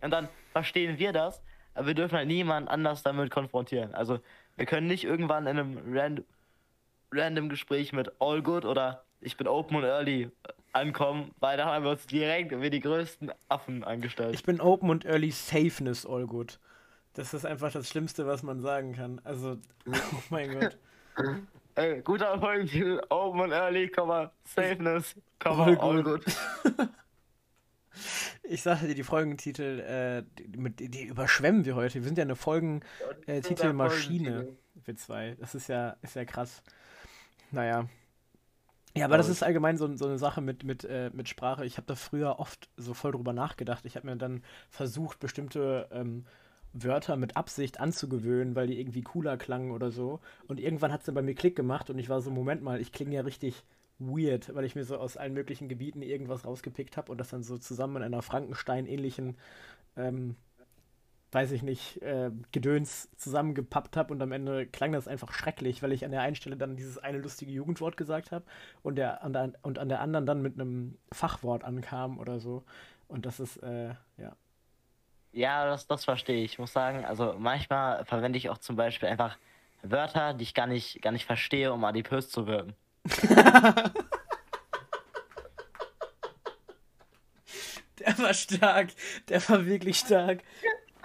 und dann verstehen wir das, aber wir dürfen halt niemand anders damit konfrontieren. Also wir können nicht irgendwann in einem random, random Gespräch mit All Good oder ich bin Open und Early ankommen, weil da haben wir uns direkt wie die größten Affen angestellt. ich bin open und early safeness all good. Das ist einfach das Schlimmste, was man sagen kann. Also, oh mein [laughs] Gott. Ey, guter Folgentitel, Open und Early, Komma, Safeness, Komma, All All, good. Good. [laughs] Ich sagte dir, die Folgentitel, äh, die, die überschwemmen wir heute. Wir sind ja eine Folgentitelmaschine. Wir zwei. Das ist ja, ist ja krass. Naja. Ja, aber das ist allgemein so, so eine Sache mit, mit, äh, mit Sprache. Ich habe da früher oft so voll drüber nachgedacht. Ich habe mir dann versucht, bestimmte ähm, Wörter mit Absicht anzugewöhnen, weil die irgendwie cooler klangen oder so. Und irgendwann hat es dann bei mir Klick gemacht und ich war so, Moment mal, ich klinge ja richtig weird, weil ich mir so aus allen möglichen Gebieten irgendwas rausgepickt habe und das dann so zusammen in einer Frankenstein-ähnlichen ähm, weiß ich nicht, äh, Gedöns zusammengepappt habe und am Ende klang das einfach schrecklich, weil ich an der einen Stelle dann dieses eine lustige Jugendwort gesagt habe und, der, an der, und an der anderen dann mit einem Fachwort ankam oder so. Und das ist, äh, ja. Ja, das, das verstehe ich. Ich muss sagen, also manchmal verwende ich auch zum Beispiel einfach Wörter, die ich gar nicht, gar nicht verstehe, um adipös zu wirken. [laughs] der war stark. Der war wirklich stark.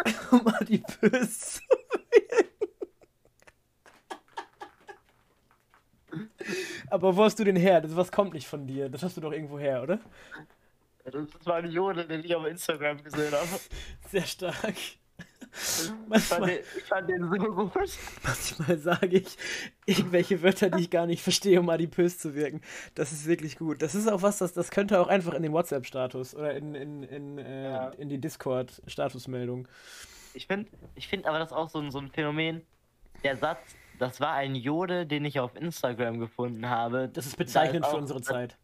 [laughs] um adipös zu wirken. Aber wo hast du den her? Das was kommt nicht von dir. Das hast du doch irgendwo her, oder? Das war ein Jode, den ich auf Instagram gesehen habe. [laughs] Sehr stark. Ich fand, den, ich fand den so gut. Manchmal sage ich irgendwelche Wörter, die ich gar nicht verstehe, um adipös zu wirken. Das ist wirklich gut. Das ist auch was, das, das könnte auch einfach in den WhatsApp-Status oder in, in, in, äh, ja. in die Discord-Statusmeldung. Ich finde ich find aber das auch so, so ein Phänomen. Der Satz, das war ein Jode, den ich auf Instagram gefunden habe. Das ist bezeichnend da ist auch, für unsere Zeit.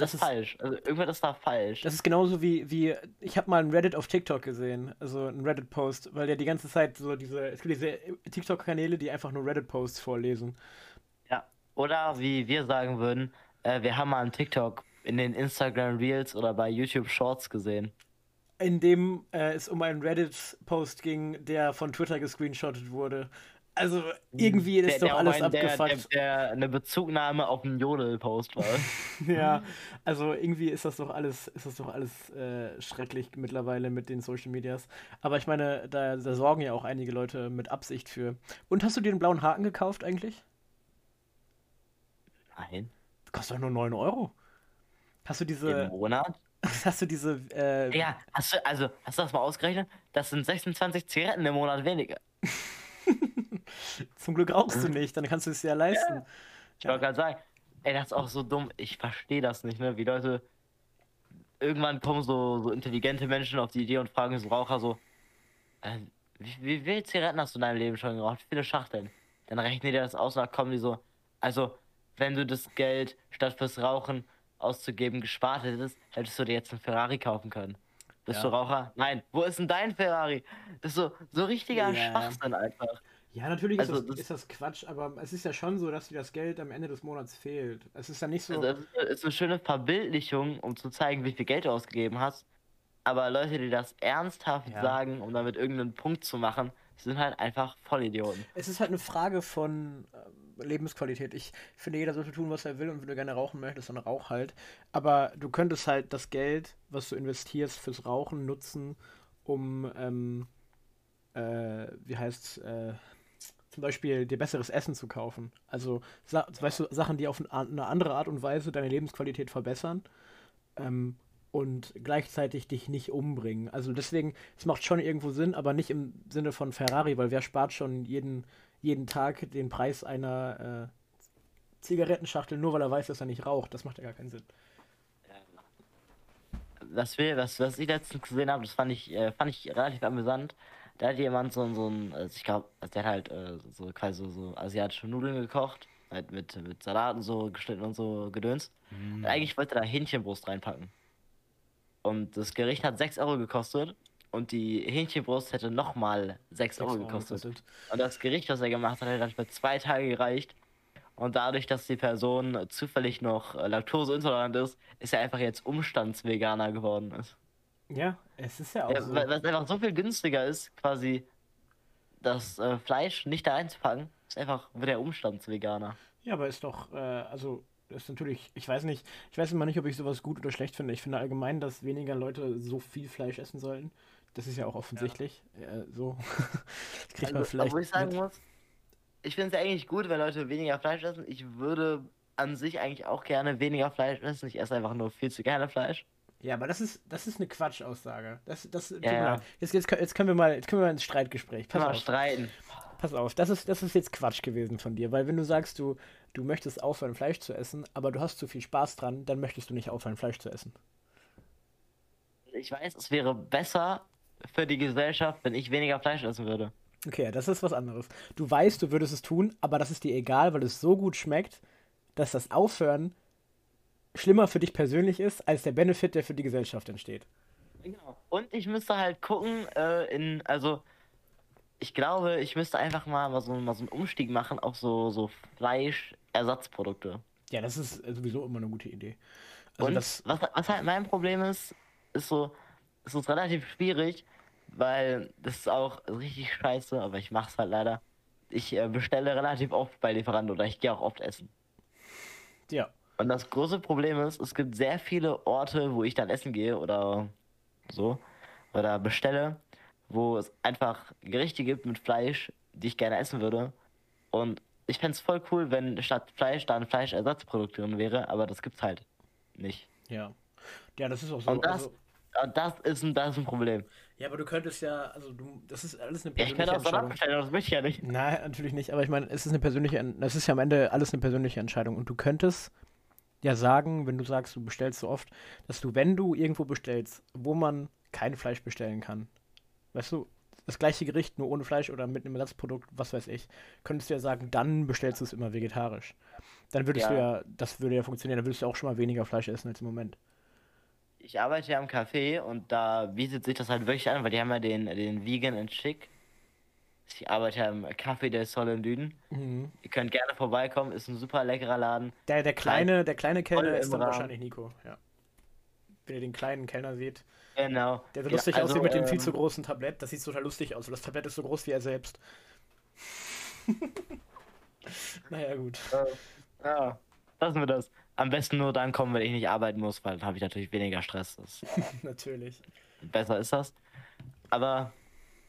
Das, das ist falsch. Also irgendwas ist da falsch. Das ist genauso wie, wie ich habe mal ein Reddit auf TikTok gesehen, also ein Reddit-Post, weil der die ganze Zeit so diese, es gibt diese TikTok-Kanäle, die einfach nur Reddit-Posts vorlesen. Ja, oder wie wir sagen würden, äh, wir haben mal einen TikTok in den Instagram Reels oder bei YouTube Shorts gesehen. In dem äh, es um einen Reddit-Post ging, der von Twitter gescreenshottet wurde. Also irgendwie ist der, doch alles ein, abgefuckt. Der, der, der, eine Bezugnahme auf einen Jodel-Post war. [laughs] ja, also irgendwie ist das doch alles, ist das doch alles äh, schrecklich mittlerweile mit den Social Medias. Aber ich meine, da, da, sorgen ja auch einige Leute mit Absicht für. Und hast du dir den blauen Haken gekauft eigentlich? Nein. Das kostet doch nur 9 Euro. Hast du diese. Im Monat? [laughs] Hast du diese. Äh, ja, hast du, also, hast du das mal ausgerechnet? Das sind 26 Zigaretten im Monat weniger. [laughs] [laughs] Zum Glück rauchst du nicht, dann kannst du es ja leisten. Ja. Ich wollte gerade sagen, ey, das ist auch so dumm. Ich verstehe das nicht, ne? Wie Leute. Irgendwann kommen so, so intelligente Menschen auf die Idee und fragen so Raucher so: äh, wie, wie viele Zigaretten hast du in deinem Leben schon geraucht? Wie viele Schachteln? Dann rechnen die das aus und dann kommen die so: Also, wenn du das Geld statt fürs Rauchen auszugeben gespart hättest, hättest du dir jetzt einen Ferrari kaufen können. Bist ja. du Raucher? Nein. Wo ist denn dein Ferrari? Das ist so, so richtiger yeah. Schwachsinn einfach. Ja, natürlich also ist, das, das, ist, das, Quatsch, aber es ist ja schon so, dass dir das Geld am Ende des Monats fehlt. Es ist ja nicht so. Also es ist eine schöne Verbildlichung, um zu zeigen, wie viel Geld du ausgegeben hast. Aber Leute, die das ernsthaft ja. sagen, um damit irgendeinen Punkt zu machen, sind halt einfach Vollidioten. Es ist halt eine Frage von äh, Lebensqualität. Ich finde, jeder sollte tun, was er will und wenn du gerne rauchen möchtest, dann rauch halt. Aber du könntest halt das Geld, was du investierst fürs Rauchen, nutzen, um, ähm, äh, wie heißt äh, zum Beispiel dir besseres Essen zu kaufen. Also, weißt du, Sachen, die auf eine andere Art und Weise deine Lebensqualität verbessern ähm, und gleichzeitig dich nicht umbringen. Also deswegen, es macht schon irgendwo Sinn, aber nicht im Sinne von Ferrari, weil wer spart schon jeden, jeden Tag den Preis einer äh, Zigarettenschachtel, nur weil er weiß, dass er nicht raucht. Das macht ja gar keinen Sinn. Was, wir, was, was ich letztens gesehen habe, das fand ich, äh, fand ich relativ amüsant da hat jemand so, so ein, also ich glaube, also der hat halt äh, so quasi so, so asiatische Nudeln gekocht, halt mit, mit Salaten so geschnitten und so gedöns. Mm. Und eigentlich wollte er da Hähnchenbrust reinpacken. Und das Gericht hat 6 Euro gekostet und die Hähnchenbrust hätte nochmal 6 Euro gekostet. gekostet. Und das Gericht, was er gemacht hat, hat dann für zwei Tage gereicht. Und dadurch, dass die Person zufällig noch äh, laktoseintolerant ist, ist er einfach jetzt Umstandsveganer geworden ist. Ja, es ist ja auch ja, so. Weil es einfach so viel günstiger ist, quasi das äh, Fleisch nicht da einzupacken, ist einfach wird der Umstandsveganer. Ja, aber ist doch, äh, also das ist natürlich, ich weiß nicht, ich weiß immer nicht, ob ich sowas gut oder schlecht finde. Ich finde allgemein, dass weniger Leute so viel Fleisch essen sollten. Das ist ja auch offensichtlich. Ja. Äh, so. [laughs] das kriegt also, man vielleicht. Obwohl ich sagen mit. muss, ich finde es ja eigentlich gut, wenn Leute weniger Fleisch essen. Ich würde an sich eigentlich auch gerne weniger Fleisch essen. Ich esse einfach nur viel zu gerne Fleisch. Ja, aber das ist, das ist eine Quatschaussage. Das, das, ja, ja. Jetzt, jetzt, jetzt, können wir mal, jetzt können wir mal ins Streitgespräch. Pass mal auf. streiten. Pass auf, das ist, das ist jetzt Quatsch gewesen von dir, weil wenn du sagst, du, du möchtest aufhören, Fleisch zu essen, aber du hast zu viel Spaß dran, dann möchtest du nicht aufhören, Fleisch zu essen. Ich weiß, es wäre besser für die Gesellschaft, wenn ich weniger Fleisch essen würde. Okay, das ist was anderes. Du weißt, du würdest es tun, aber das ist dir egal, weil es so gut schmeckt, dass das Aufhören schlimmer für dich persönlich ist, als der Benefit, der für die Gesellschaft entsteht. Genau. Und ich müsste halt gucken, äh, in, also ich glaube, ich müsste einfach mal, mal, so, mal so einen Umstieg machen auf so, so Fleischersatzprodukte. Ja, das ist äh, sowieso immer eine gute Idee. Also Und das, was, was halt mein Problem ist, ist so, ist so relativ schwierig, weil das ist auch richtig scheiße, aber ich mach's halt leider. Ich äh, bestelle relativ oft bei Lieferanten oder ich gehe auch oft essen. ja. Und das große Problem ist, es gibt sehr viele Orte, wo ich dann essen gehe oder so oder bestelle, wo es einfach Gerichte gibt mit Fleisch, die ich gerne essen würde. Und ich fände es voll cool, wenn statt Fleisch da ein Fleischersatzprodukt drin wäre, aber das gibt's halt nicht. Ja. Ja, das ist auch so. Und das, also, das ist ein, das ist ein Problem. ja, aber du könntest ja, also du, das ist alles eine Ja, ich persönliche könnte auch Salat Entscheidung. bestellen, das möchte ich ja nicht. Nein, natürlich nicht, aber ich meine, es ist eine persönliche, es ist ja am Ende alles eine persönliche Entscheidung und du könntest ja sagen, wenn du sagst, du bestellst so oft, dass du, wenn du irgendwo bestellst, wo man kein Fleisch bestellen kann, weißt du, das gleiche Gericht, nur ohne Fleisch oder mit einem Ersatzprodukt, was weiß ich, könntest du ja sagen, dann bestellst du es immer vegetarisch. Dann würdest Ja. du ja, das würde ja funktionieren, dann würdest du auch schon mal weniger Fleisch essen als im Moment. Ich arbeite ja am Café und da bietet sich das halt wirklich an, weil die haben ja den, den Vegan and Chic. Ich arbeite ja im Café del Sol in Düden. Mhm. Ihr könnt gerne vorbeikommen, ist ein super leckerer Laden. Der, der kleine, der kleine Kellner ist dann Rahmen. wahrscheinlich Nico, ja. Wenn ihr den kleinen Kellner seht, Genau. der so Ja, lustig also, aussieht mit dem viel ähm, zu großen Tablett, das sieht total lustig aus. Das Tablett ist so groß wie er selbst. [laughs] naja, gut. Ja, lassen wir das. Am besten nur dann kommen, wenn ich nicht arbeiten muss, weil dann habe ich natürlich weniger Stress. [laughs] Natürlich. besser ist das. Aber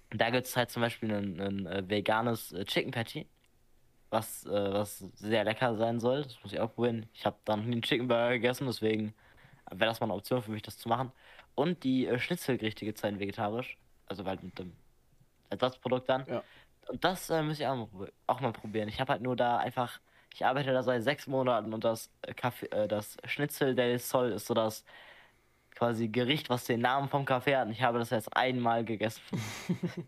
da gibt es halt zum Beispiel ein, ein äh, veganes äh, Chicken Patty, was, äh, was sehr lecker sein soll. Das muss ich auch probieren. Ich habe da noch nie einen Chicken Burger gegessen, deswegen wäre das mal eine Option für mich, das zu machen. Und die äh, Schnitzelgerichte gibt es halt vegetarisch. Also halt mit dem Ersatzprodukt dann. Ja. Und das äh, muss ich auch mal, probi- auch mal probieren. Ich habe halt nur da einfach, ich arbeite da seit sechs Monaten und das äh, Kaffee, äh, das Schnitzel del Sol ist so das quasi Gericht, was den Namen vom Kaffee hat. Und ich habe das jetzt einmal gegessen. [laughs]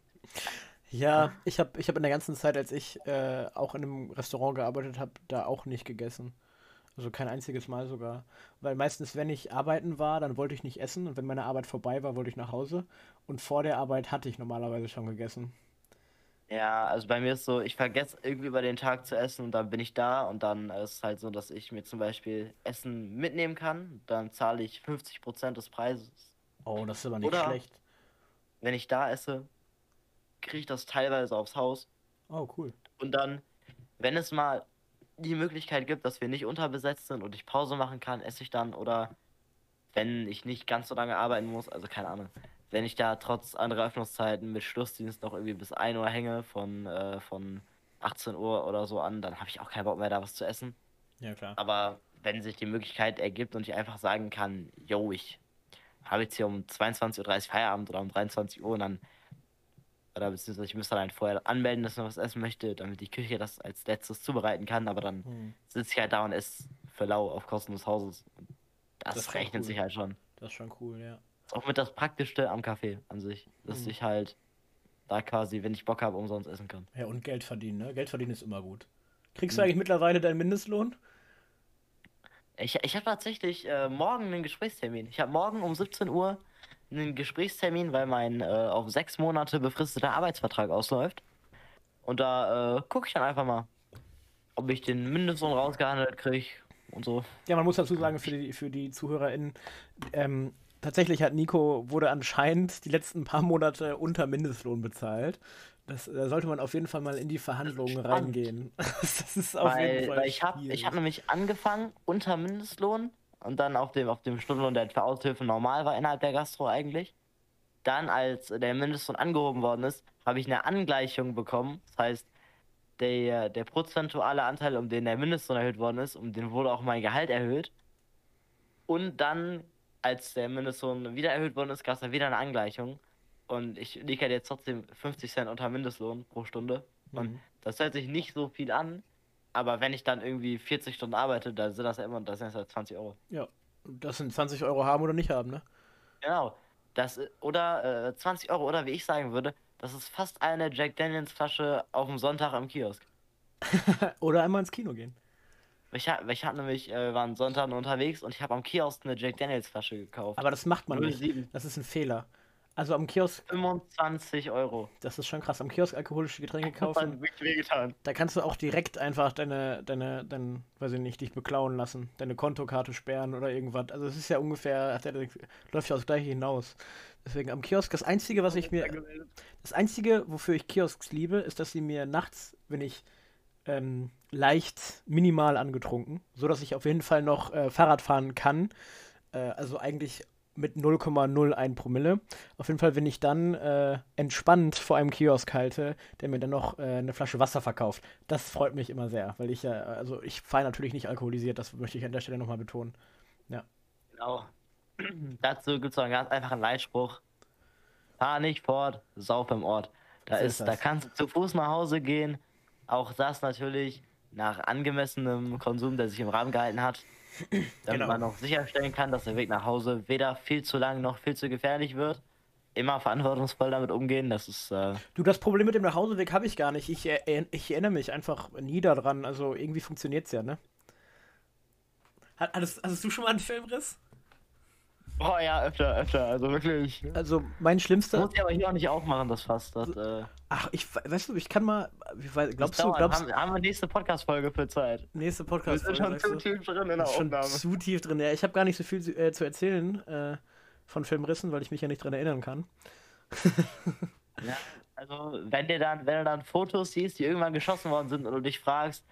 Ja, ich habe ich hab in der ganzen Zeit, als ich äh, auch in einem Restaurant gearbeitet habe, da auch nicht gegessen. Also kein einziges Mal sogar. Weil meistens, wenn ich arbeiten war, dann wollte ich nicht essen. Und wenn meine Arbeit vorbei war, wollte ich nach Hause. Und vor der Arbeit hatte ich normalerweise schon gegessen. Ja, also bei mir ist so, ich vergesse irgendwie über den Tag zu essen und dann bin ich da und dann ist es halt so, dass ich mir zum Beispiel Essen mitnehmen kann. Dann zahle ich 50% des Preises. Oh, das ist aber nicht Oder- schlecht. Wenn ich da esse, kriege ich das teilweise aufs Haus. Oh, cool. Und dann, wenn es mal die Möglichkeit gibt, dass wir nicht unterbesetzt sind und ich Pause machen kann, esse ich dann. Oder wenn ich nicht ganz so lange arbeiten muss, also keine Ahnung, wenn ich da trotz anderer Öffnungszeiten mit Schlussdienst noch irgendwie bis 1 Uhr hänge, von, äh, von 18 Uhr oder so an, dann habe ich auch keinen Bock mehr, da was zu essen. Ja, klar. Aber wenn sich die Möglichkeit ergibt und ich einfach sagen kann, yo, ich habe jetzt hier um 22.30 Uhr Feierabend oder um 23 Uhr und dann, oder beziehungsweise ich müsste dann halt vorher anmelden, dass ich noch was essen möchte, damit die Küche das als letztes zubereiten kann, aber dann Hm, sitze ich halt da und esse für lau auf Kosten des Hauses. Und das, Das rechnet cool. sich halt schon. das ist schon cool, ja. Ist auch mit das Praktischste am Café an sich, dass Mhm. ich halt da quasi, wenn ich Bock habe, umsonst essen kann. Ja, und Geld verdienen, ne? Geld verdienen ist immer gut. Kriegst Hm. du eigentlich mittlerweile deinen Mindestlohn? Ich, ich habe tatsächlich äh, morgen einen Gesprächstermin. Ich habe morgen um 17 Uhr einen Gesprächstermin, weil mein äh, auf sechs Monate befristeter Arbeitsvertrag ausläuft. Und da äh, gucke ich dann einfach mal, ob ich den Mindestlohn rausgehandelt kriege und so. Ja, man muss dazu sagen, für die, für die ZuhörerInnen, ähm, tatsächlich hat Nico, wurde anscheinend die letzten paar Monate unter Mindestlohn bezahlt. Das, da sollte man auf jeden Fall mal in die Verhandlungen spannend. reingehen. [laughs] das ist auf jeden Weil, Fall weil ich habe hab nämlich angefangen unter Mindestlohn und dann auf dem, auf dem Stundenlohn, der für Aushilfe normal war innerhalb der Gastro eigentlich. Dann, als der Mindestlohn angehoben worden ist, habe ich eine Angleichung bekommen. Das heißt, der, der prozentuale Anteil, um den der Mindestlohn erhöht worden ist, um den wurde auch mein Gehalt erhöht. Und dann, als der Mindestlohn wieder erhöht worden ist, gab es dann wieder eine Angleichung. Und ich liege halt jetzt trotzdem 50 Cent unter Mindestlohn pro Stunde. Und Mhm. das hört sich nicht so viel an, aber wenn ich dann irgendwie 40 Stunden arbeite, dann sind das ja immer, das sind ja 20 Euro. Ja, das sind 20 Euro haben oder nicht haben, ne? Genau. Das, oder äh, 20 Euro, oder wie ich sagen würde, das ist fast eine Jack Daniels Flasche auf dem Sonntag im Kiosk. [laughs] oder einmal ins Kino gehen. Ich, ha- ich hatte nämlich, äh, waren Sonntag unterwegs und ich habe am Kiosk eine Jack Daniels Flasche gekauft. Aber das macht man nicht. 07. Das ist ein Fehler. Also am Kiosk, 25 Euro. das ist schon krass, am Kiosk alkoholische Getränke Das kaufen. hat wirklich wehgetan. Da kannst du auch direkt einfach deine, deine, dein, weiß ich nicht, dich beklauen lassen, deine Kontokarte sperren oder irgendwas. Also es ist ja ungefähr, hat ja- läuft ja aufs Gleiche hinaus. Deswegen am Kiosk, das Einzige, was ich mir, das Einzige, wofür ich Kiosks liebe, ist, dass sie mir nachts, wenn ich ähm, leicht minimal angetrunken, so dass ich auf jeden Fall noch äh, Fahrrad fahren kann, äh, also eigentlich mit 0,01 Promille. Auf jeden Fall, wenn ich dann äh, entspannt vor einem Kiosk halte, der mir dann noch äh, eine Flasche Wasser verkauft. Das freut mich immer sehr, weil ich ja, also ich fahre natürlich nicht alkoholisiert, das möchte ich an der Stelle nochmal betonen. Genau. [clears throat] Dazu gibt es noch einen ganz einfachen Leitspruch. Fahr nicht fort, sauf im Ort. Da, ist, ist da kannst du zu Fuß nach Hause gehen. Auch das natürlich nach angemessenem Konsum, der sich im Rahmen gehalten hat. [clears throat] Damit Genau. man auch sicherstellen kann, dass der Weg nach Hause weder viel zu lang noch viel zu gefährlich wird. Immer verantwortungsvoll damit umgehen. Das ist äh, Du, das Problem mit dem Nachhauseweg habe ich gar nicht. Ich, er, ich erinnere mich einfach nie daran. Also irgendwie funktioniert es ja, ne? Hat, hattest, hattest du schon mal einen Filmriss? Oh ja, öfter, öfter. Also wirklich. Also mein schlimmster. Muss ich aber hier auch nicht aufmachen, das Fass. Das, äh, Ach, ich we- weißt du, ich kann mal. Wie, wei- glaubst du, glaubst haben, haben wir nächste Podcast-Folge für Zeit? nächste Wir Podcast? sind schon zu tief drin in der schon Aufnahme. zu tief drin. Ja, ich habe gar nicht so viel zu, äh, zu erzählen äh, von Filmrissen, weil ich mich ja nicht dran erinnern kann. [laughs] Ja, also wenn dir dann, wenn du dann Fotos siehst, die irgendwann geschossen worden sind und du dich fragst,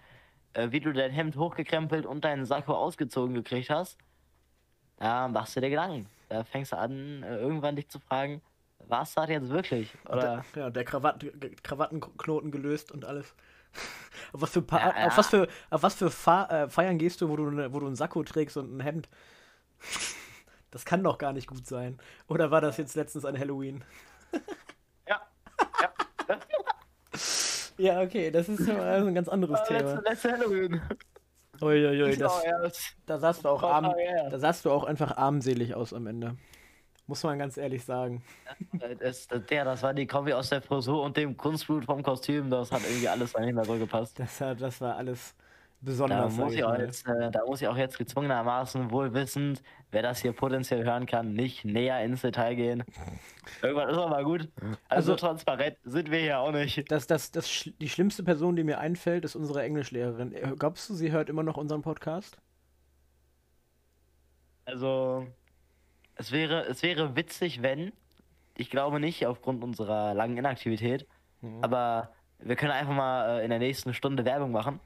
äh, wie du dein Hemd hochgekrempelt und deinen Sakko ausgezogen gekriegt hast, da machst du dir Gedanken. Da fängst du an, äh, irgendwann dich zu fragen, was das jetzt wirklich? Oder Der, ja, der Krawatt, G- Krawattenknoten gelöst und alles. [laughs] auf was für, pa Ja, auf ja. was für, auf was für äh, Feiern gehst du, wo du, ne, wo du einen Sakko trägst und ein Hemd? [laughs] Das kann doch gar nicht gut sein. Oder war das jetzt letztens an Halloween? ja, ja. [laughs] Ja, okay, das ist ja also ein ganz anderes letzte, Thema. letzte Halloween. Uiuiui, das, da sahst du auch arm, da sahst du auch einfach armselig aus am Ende. Muss man ganz ehrlich sagen. Das, das, der, das war die Kombi aus der Frisur und dem Kunstblut vom Kostüm. Das hat irgendwie alles dahinter so gepasst. Das, das war alles besonders. sag muss, ich auch jetzt, äh, da muss ich auch jetzt gezwungenermaßen wohlwissend, wer das hier potenziell hören kann, nicht näher ins Detail gehen. Irgendwann ist mal gut. Also, Also- transparent sind wir hier auch nicht. Das, das, das, die schlimmste Person, die mir einfällt, ist unsere Englischlehrerin. Äh, Glaubst du, sie hört immer noch unseren Podcast? Also, es wäre, es wäre witzig, wenn, ich glaube nicht, aufgrund unserer langen Inaktivität, Mhm. aber wir können einfach mal äh, in der nächsten Stunde Werbung machen.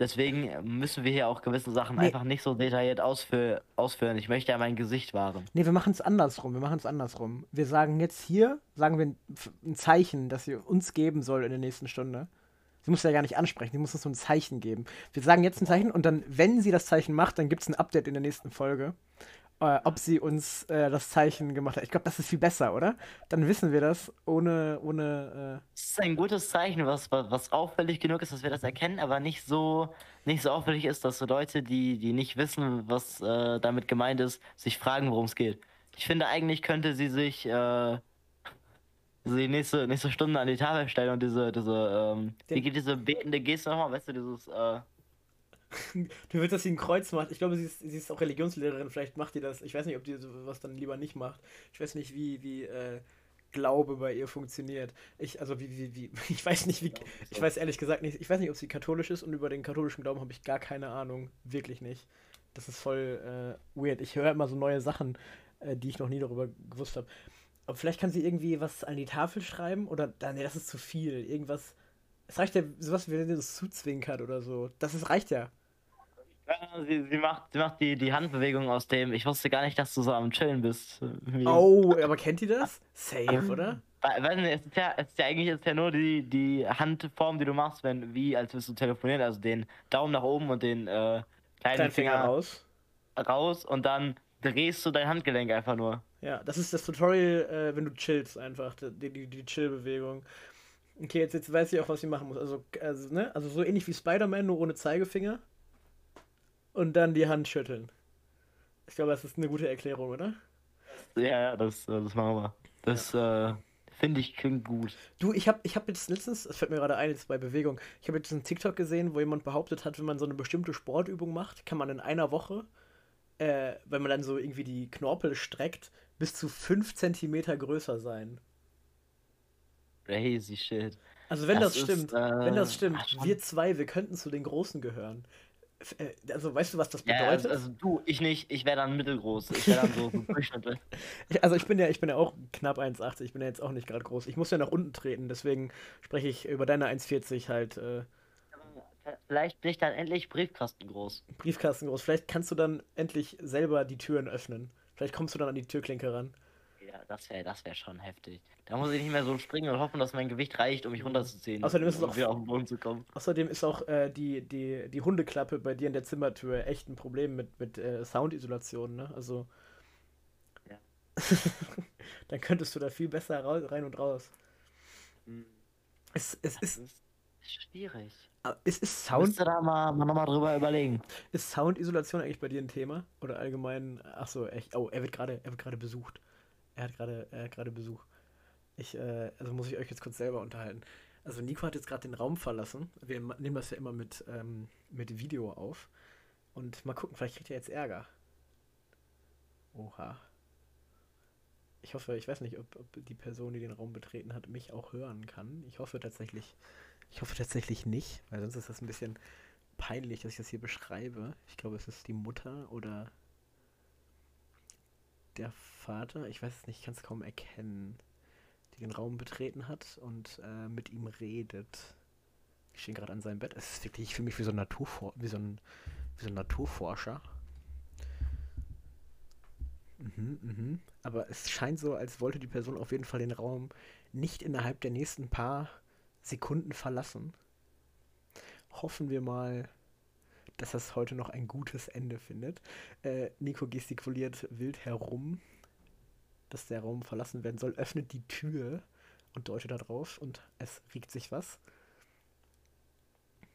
Deswegen müssen wir hier auch gewisse Sachen Nee. einfach nicht so detailliert ausfü ausführen. Ich möchte ja mein Gesicht wahren. Nee, wir machen es andersrum. Wir machen es andersrum. Wir sagen jetzt hier, sagen wir ein, ein Zeichen, das sie uns geben soll in der nächsten Stunde. Sie muss ja gar nicht ansprechen, sie muss uns so ein Zeichen geben. Wir sagen jetzt ein Zeichen und dann, wenn sie das Zeichen macht, dann gibt es ein Update in der nächsten Folge, äh, ob sie uns äh, das Zeichen gemacht hat. Ich glaube, das ist viel besser, oder? Dann wissen wir das ohne, ohne, äh, Das ist ein gutes Zeichen, was, was, auffällig genug ist, dass wir das erkennen, aber nicht so, nicht so auffällig ist, dass so Leute, die, die nicht wissen, was äh, damit gemeint ist, sich fragen, worum es geht. Ich finde, eigentlich könnte sie sich äh, die nächste, nächste Stunde an die Tafel stellen und diese, diese, ähm, geht diese betende Geste nochmal, weißt du, dieses, äh, Du willst, dass sie ein Kreuz macht. Ich glaube, sie ist, sie ist auch Religionslehrerin. Vielleicht macht die das. Ich weiß nicht, ob die sowas dann lieber nicht macht. Ich weiß nicht, wie, wie äh, Glaube bei ihr funktioniert. Ich, also, wie, wie, wie, [laughs] ich weiß nicht, wie. Ich weiß ehrlich gesagt nicht. Ich weiß nicht, ob sie katholisch ist und über den katholischen Glauben habe ich gar keine Ahnung. Wirklich nicht. Das ist voll äh, weird. Ich höre immer so neue Sachen, äh, die ich noch nie darüber gewusst habe. Aber vielleicht kann sie irgendwie was an die Tafel schreiben oder. Nee, das ist zu viel. Irgendwas. Es reicht ja, sowas wie wenn sie das zuzwinkert oder so. Das ist, reicht ja. Ja, sie, sie macht, sie macht die, die Handbewegung aus dem, ich wusste gar nicht, dass du so am Chillen bist. Oh, aber kennt ihr das? Safe, oder? We- Weiß nicht, es ist ja, es ist ja eigentlich jetzt ja nur die, die Handform, die du machst, wenn, wie als würdest du telefonieren, also den Daumen nach oben und den äh, kleinen Kleinen Finger, Finger raus. raus und dann drehst du dein Handgelenk einfach nur. Ja, das ist das Tutorial, äh, wenn du chillst einfach, die, die, die Chill-Bewegung. Okay, jetzt, jetzt weiß ich auch, was ich machen muss. Also, also, ne? also so ähnlich wie Spider-Man, nur ohne Zeigefinger. Und dann die Hand schütteln. Ich glaube, das ist eine gute Erklärung, oder? Ja, ja, das, äh, das machen wir. Das äh, finde ich klingt gut. Du, ich habe ich hab jetzt letztens, das fällt mir gerade ein, jetzt bei Bewegung, ich habe jetzt einen TikTok gesehen, wo jemand behauptet hat, wenn man so eine bestimmte Sportübung macht, kann man in einer Woche, äh, wenn man dann so irgendwie die Knorpel streckt, bis zu 5 Zentimeter größer sein. Crazy shit. Also wenn das, Das ist, stimmt, wenn das äh, stimmt, ach, wir zwei, wir könnten zu den Großen gehören. Äh, Also weißt du, was das Ja, bedeutet? also, also du, ich nicht. Ich wäre dann mittelgroß. Ich wäre dann so, [laughs] so Durchschnitt. Ich, also ich bin ja, ich bin ja auch knapp 1,80, ich bin ja jetzt auch nicht gerade groß. Ich muss ja nach unten treten, deswegen spreche ich über deine 1,40 halt äh, Vielleicht bin ich dann endlich Briefkasten groß. Briefkasten groß. Vielleicht kannst du dann endlich selber die Türen öffnen. Vielleicht kommst du dann an die Türklinke ran. Ja, das wäre das wär schon heftig. Da muss ich nicht mehr so springen und hoffen, dass mein Gewicht reicht, um mich runterzuziehen. Außerdem ist es um auch- auf den Boden zu kommen. Außerdem ist auch äh, die, die, die Hundeklappe bei dir in der Zimmertür echt ein Problem mit, mit äh, Soundisolation, ne? Also. Ja. [laughs] dann könntest du da viel besser rein und raus. Hm, Es, es, Das ist, ist schwierig. es ist Sound. Müsste da mal, mal nochmal drüber überlegen. Ist Soundisolation eigentlich bei dir ein Thema? Oder allgemein? Ach so, echt. Oh, er wird gerade, er wird gerade besucht. Er hat gerade, er hat gerade Besuch. Ich, äh, also muss ich euch jetzt kurz selber unterhalten. Also Nico hat jetzt gerade den Raum verlassen. Wir nehmen das ja immer mit, ähm, mit Video auf. Und mal gucken, vielleicht kriegt er jetzt Ärger. Oha. Ich hoffe, ich weiß nicht, ob, ob die Person, die den Raum betreten hat, mich auch hören kann. Ich hoffe tatsächlich, ich hoffe tatsächlich nicht, weil sonst ist das ein bisschen peinlich, dass ich das hier beschreibe. Ich glaube, es ist die Mutter oder der Vater, ich weiß es nicht, ich kann es kaum erkennen, die den Raum betreten hat und äh, mit ihm redet. Ich stehe gerade an seinem Bett. Es ist wirklich, ich fühle mich wie so ein, Naturfor wie so ein, wie so ein Naturforscher. Mhm, mhm. Aber es scheint so, als wollte die Person auf jeden Fall den Raum nicht innerhalb der nächsten paar Sekunden verlassen. Hoffen wir mal, dass das heute noch ein gutes Ende findet. Äh, Nico gestikuliert wild herum, dass der Raum verlassen werden soll, öffnet die Tür und deutet da drauf und es regt sich was.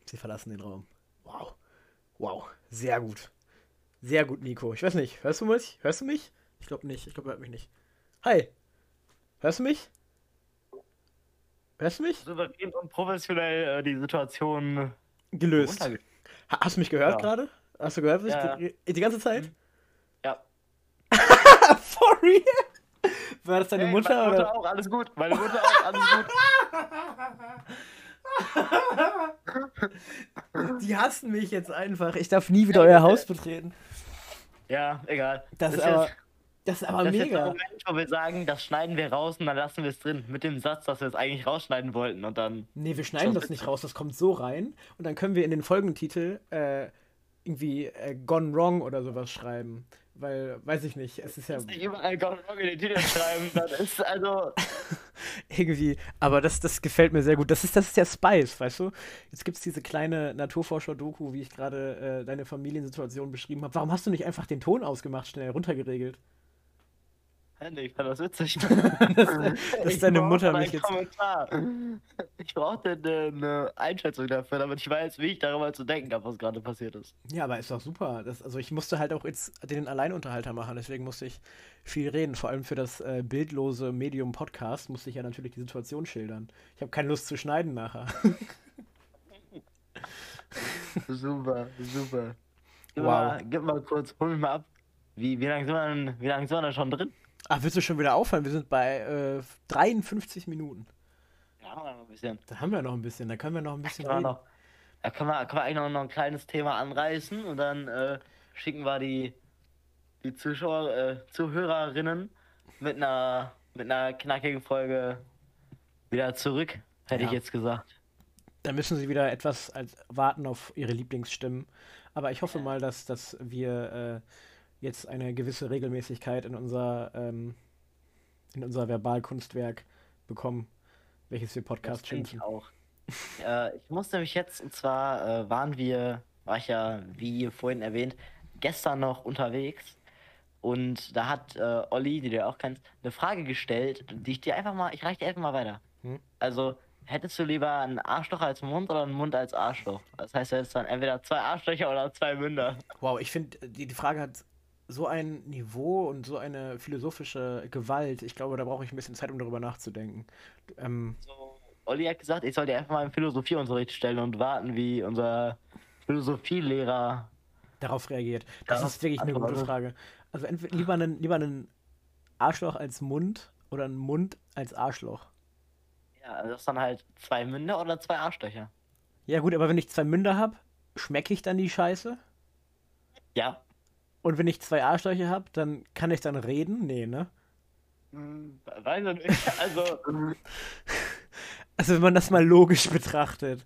Sie verlassen den Raum. Wow. Wow. Sehr gut. Sehr gut, Nico. Ich weiß nicht, hörst du mich? Hörst du mich? Ich glaube nicht. Ich glaube, er hört mich nicht. Hi. Hörst du mich? Hörst du mich? Souverän und professionell äh, die Situation Gelöst. Hast du mich gehört Ja. gerade? Hast du gehört, was Ja, ich die, die ganze Zeit? Ja. [laughs] Sorry. War das deine Hey, Mutter meine oder? Mutter auch, alles gut. Meine Mutter auch, alles gut. [laughs] Die hassen mich jetzt einfach. Ich darf nie wieder euer Haus betreten. Ja, egal. Das ist ist aber, das ist aber Das ist jetzt der mega. Moment, wo wir sagen, das schneiden wir raus und dann lassen wir es drin. Mit dem Satz, dass wir es eigentlich rausschneiden wollten und dann. Nee, wir schneiden das nicht raus. Das kommt so rein. Und dann können wir in den Folgentitel äh, irgendwie äh, Gone Wrong oder sowas schreiben. Weil, weiß ich nicht, es ist ja Nicht überall Gone Wrong in den Titel schreiben. Das ist also. [laughs] irgendwie, aber das, das gefällt mir sehr gut. Das ist, das ist der Spice, weißt du? Jetzt gibt es diese kleine Naturforscher-Doku, wie ich gerade äh, deine Familiensituation beschrieben habe. Warum hast du nicht einfach den Ton ausgemacht, schnell runtergeregelt? Nee, ich fand das witzig. [laughs] dass [laughs] Ich deine brauchte Mutter mich jetzt- Kommentar. Ich brauchte eine, eine Einschätzung dafür, damit ich weiß, wie ich darüber zu denken habe, was gerade passiert ist. Ja, aber ist doch super. Das, also ich musste halt auch jetzt den Alleinunterhalter machen, deswegen musste ich viel reden. Vor allem für das äh, bildlose Medium-Podcast musste ich ja natürlich die Situation schildern. Ich habe keine Lust zu schneiden nachher. [laughs] Super, super. Gib, Wow. mal, gib mal kurz, hol mich mal ab. Wie, wie lange sind, wir denn- wie lang sind wir denn schon drin? Ach, willst du schon wieder aufhören? Wir sind bei äh, 53 Minuten. Ja, haben wir noch ein bisschen. Da haben wir noch ein bisschen, da können wir noch ein bisschen reden. noch, da können wir, können wir eigentlich noch, noch ein kleines Thema anreißen und dann äh, schicken wir die, die Zuschauer, äh, Zuhörerinnen mit einer, mit einer knackigen Folge wieder zurück, hätte Ja. ich jetzt gesagt. Da müssen sie wieder etwas als warten auf ihre Lieblingsstimmen. Aber ich hoffe mal, dass, dass wir äh, jetzt eine gewisse Regelmäßigkeit in unser, ähm, in unser Verbalkunstwerk bekommen, welches wir Podcast denke ich schimpfen. auch. äh, ich musste mich jetzt, und zwar äh, waren wir, war ich ja, wie vorhin erwähnt, gestern noch unterwegs. Und da hat äh, Olli, die du ja auch kennst, eine Frage gestellt, die ich dir einfach mal, ich reiche dir einfach mal weiter. Hm? Also, hättest du lieber einen Arschloch als Mund oder einen Mund als Arschloch? Das heißt, du hättest dann entweder zwei Arschlöcher oder zwei Münder. Wow, ich finde, die, die Frage hat so ein Niveau und so eine philosophische Gewalt. Ich glaube, da brauche ich ein bisschen Zeit, um darüber nachzudenken. Ähm, So, Olli hat gesagt, ich soll dir einfach mal im Philosophieunterricht stellen und warten, wie unser Philosophielehrer darauf reagiert. Das ist wirklich eine gute. Frage. Also entweder lieber einen, lieber einen Arschloch als Mund oder ein Mund als Arschloch? Ja, also das sind halt zwei Münder oder zwei Arschlöcher. Ja, gut, aber wenn ich zwei Münder habe, schmecke ich dann die Scheiße? Ja. Und wenn ich zwei Arschlöcher habe, dann kann ich dann reden? Nee, ne? Weiß ich nicht. Also, [laughs] Also, wenn man das mal logisch betrachtet.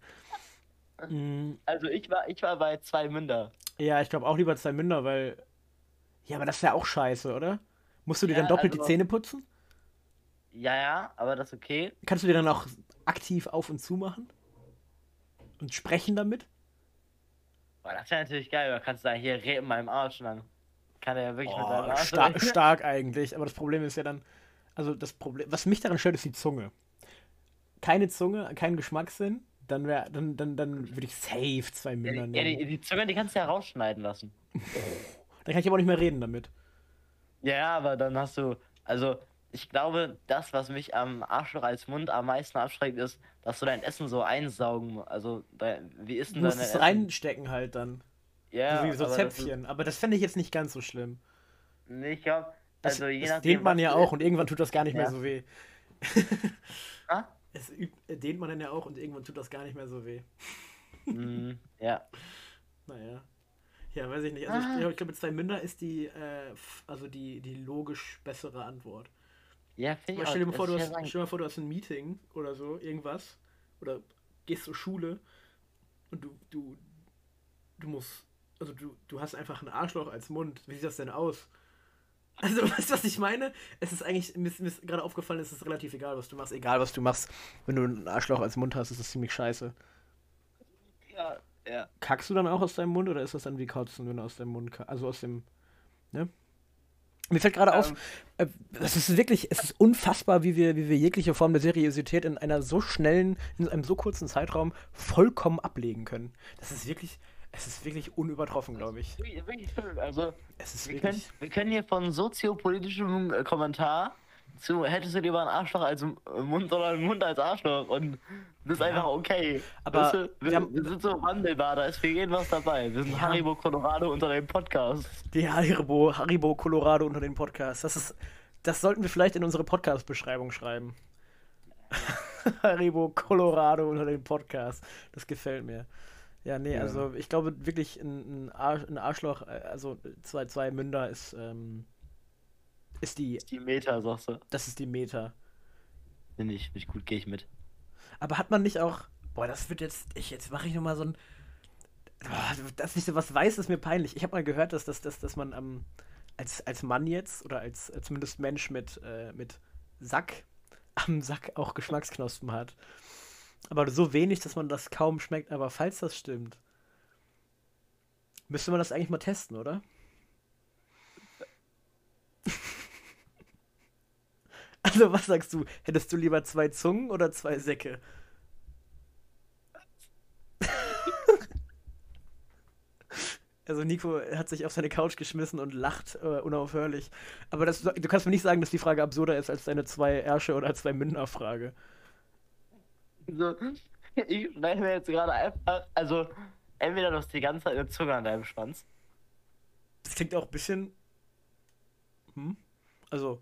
Mm, also ich war, ich war bei zwei Münder. Ja, ich glaube auch lieber zwei Münder, weil. Ja, aber das ja auch scheiße, oder? Musst du dir Ja, dann doppelt die also- Zähne putzen? Ja, ja, aber das ist okay. Kannst du dir dann auch aktiv auf und zu machen? Und sprechen damit? Boah, das wäre natürlich geil. Da kannst du sagen, hier red in meinem Arsch. Und dann kann er ja wirklich mit deinem Oh, Arsch stark, reden. stark eigentlich. Aber das Problem ist ja dann. Also, das Problem. Was mich daran stört, ist die Zunge. Keine Zunge, kein Geschmackssinn. Dann wäre. Dann, dann, dann würde ich safe zwei Ja, Münder die, ja, nehmen. die, die Zunge, die kannst du ja rausschneiden lassen. [laughs] Dann kann ich aber auch nicht mehr reden damit. Ja, ja, aber dann hast du, also ich glaube, das, was mich am Arschloch als Mund am meisten abschreckt, ist, dass du dein Essen so einsaugen, also dein, wie ist Du denn musst dein es Essen? reinstecken halt dann. Ja, so wie so aber das ist- Zäpfchen. Aber das fände ich jetzt nicht ganz so schlimm. Nee, ich glaube, Das, also je das nachdem, dehnt man ja du auch und irgendwann tut das gar nicht mehr Ja. so weh. Ah? [laughs] Es übt, äh, dehnt man dann ja auch und irgendwann tut das gar nicht mehr so weh. Mm, ja. Naja. Ja, weiß ich nicht. Also Ah. ich, ich glaube, zwei Münder ist die, äh, also die, die logisch bessere Antwort. Ja, finde ich stell dir vor, du hast, stell dir mal vor, du hast ein Meeting oder so, irgendwas. Oder gehst zur Schule und du, du, du musst, also du, du hast einfach ein Arschloch als Mund. Wie sieht das denn aus? [laughs] Also, weißt du, was ich meine? Es ist eigentlich, mir ist, mir ist gerade aufgefallen, es ist relativ egal, was du machst. Egal, was du machst. Wenn du ein Arschloch als Mund hast, ist das ziemlich scheiße. ja, ja. Kackst du dann auch aus deinem Mund oder ist das dann wie Kotzen, wenn du aus deinem Mund kackst? Also aus dem. Ne? Mir fällt gerade auf, Ähm. äh, ist wirklich, es ist unfassbar, wie wir, wie wir jegliche Form der Seriosität in einer so schnellen, in einem so kurzen Zeitraum vollkommen ablegen können. Das ist wirklich, es ist wirklich unübertroffen, glaube ich. Wirklich, schön. Also, Es ist wir können, wirklich. wir können hier von soziopolitischem Kommentar zu, hättest du lieber einen Arschloch als M- Mund oder einen Mund als Arschloch und das ist Ja. einfach okay. Aber weißt du, wir haben- wir sind so wandelbar, da ist für jeden was dabei. Wir sind Ja. Haribo Colorado unter dem Podcast. Die Haribo, Haribo Colorado unter den Podcasts. Das ist, das sollten wir vielleicht in unsere Podcast-Beschreibung schreiben. [laughs] Haribo Colorado unter den Podcasts. Das gefällt mir. Ja, nee, Ja. also ich glaube wirklich ein, ein Arschloch, äh, also zwei, zwei Münder ist, ähm, ist die, Die Meter, sagst du. das ist die Meta. Finde ich, finde ich gut, gehe ich mit. Aber hat man nicht auch, boah, das wird jetzt, ich, jetzt mache ich nochmal so ein, boah, dass ich sowas weiß, ist mir peinlich. Ich habe mal gehört, dass, dass, dass, dass man ähm, als, als Mann jetzt oder als äh, zumindest Mensch mit, äh, mit Sack [laughs] am Sack auch Geschmacksknospen hat. Aber so wenig, dass man das kaum schmeckt. Aber falls das stimmt, müsste man das eigentlich mal testen, oder? Also, was sagst du? Hättest du lieber zwei Zungen oder zwei Säcke? Also Nico hat sich auf seine Couch geschmissen und lacht äh, unaufhörlich. Aber das, du kannst mir nicht sagen, dass die Frage absurder ist als deine zwei Ärsche oder zwei Münder-Frage. So, [laughs] ich schneide mir jetzt gerade einfach, also entweder du hast die ganze Zeit eine Zunge an deinem Schwanz. Das klingt auch ein bisschen. Hm? Also,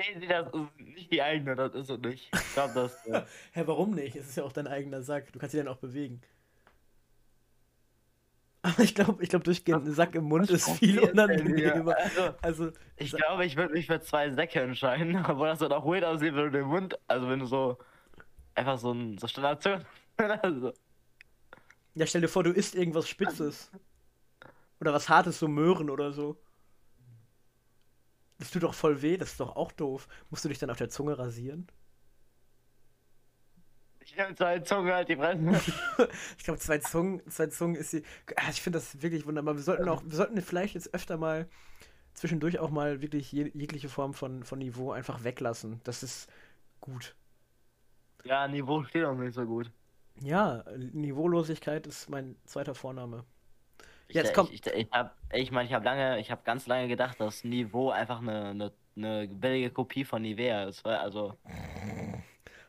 Nee, das ist nicht die eigene, das ist so nicht. Ich glaube, das. Äh, [laughs] hä, warum nicht? Es ist ja auch dein eigener Sack. Du kannst ihn dann auch bewegen. Aber [laughs] ich glaube, ich glaub, durchgehend ein Sack im Mund ist viel unangenehmer. Also, Also, ich glaube, ich würde mich für zwei Säcke entscheiden, [laughs] obwohl das dann auch weird aussieht, wenn du den Mund, also wenn du so einfach so ein so Standard also, ja, stell dir vor, du isst irgendwas Spitzes. Oder was Hartes, so Möhren oder so. Das tut doch voll weh, das ist doch auch doof. Musst du dich dann auf der Zunge rasieren? Ich nehme zwei Zungen halt die Fresse. [laughs] Ich glaube, zwei Zungen, zwei Zungen ist sie. Ah, Ich finde das wirklich wunderbar. Wir sollten auch, wir sollten vielleicht jetzt öfter mal zwischendurch auch mal wirklich je, jegliche Form von, von Niveau einfach weglassen. Das ist gut. Ja, Niveau steht auch nicht so gut. Ja, Niveaulosigkeit ist mein zweiter Vorname. Ich, Jetzt ich, kommt- ich, ich habe ich meine, ich habe lange, ich habe ganz lange gedacht, dass Niveau einfach eine, eine, eine billige Kopie von Nivea ist. weil- Also,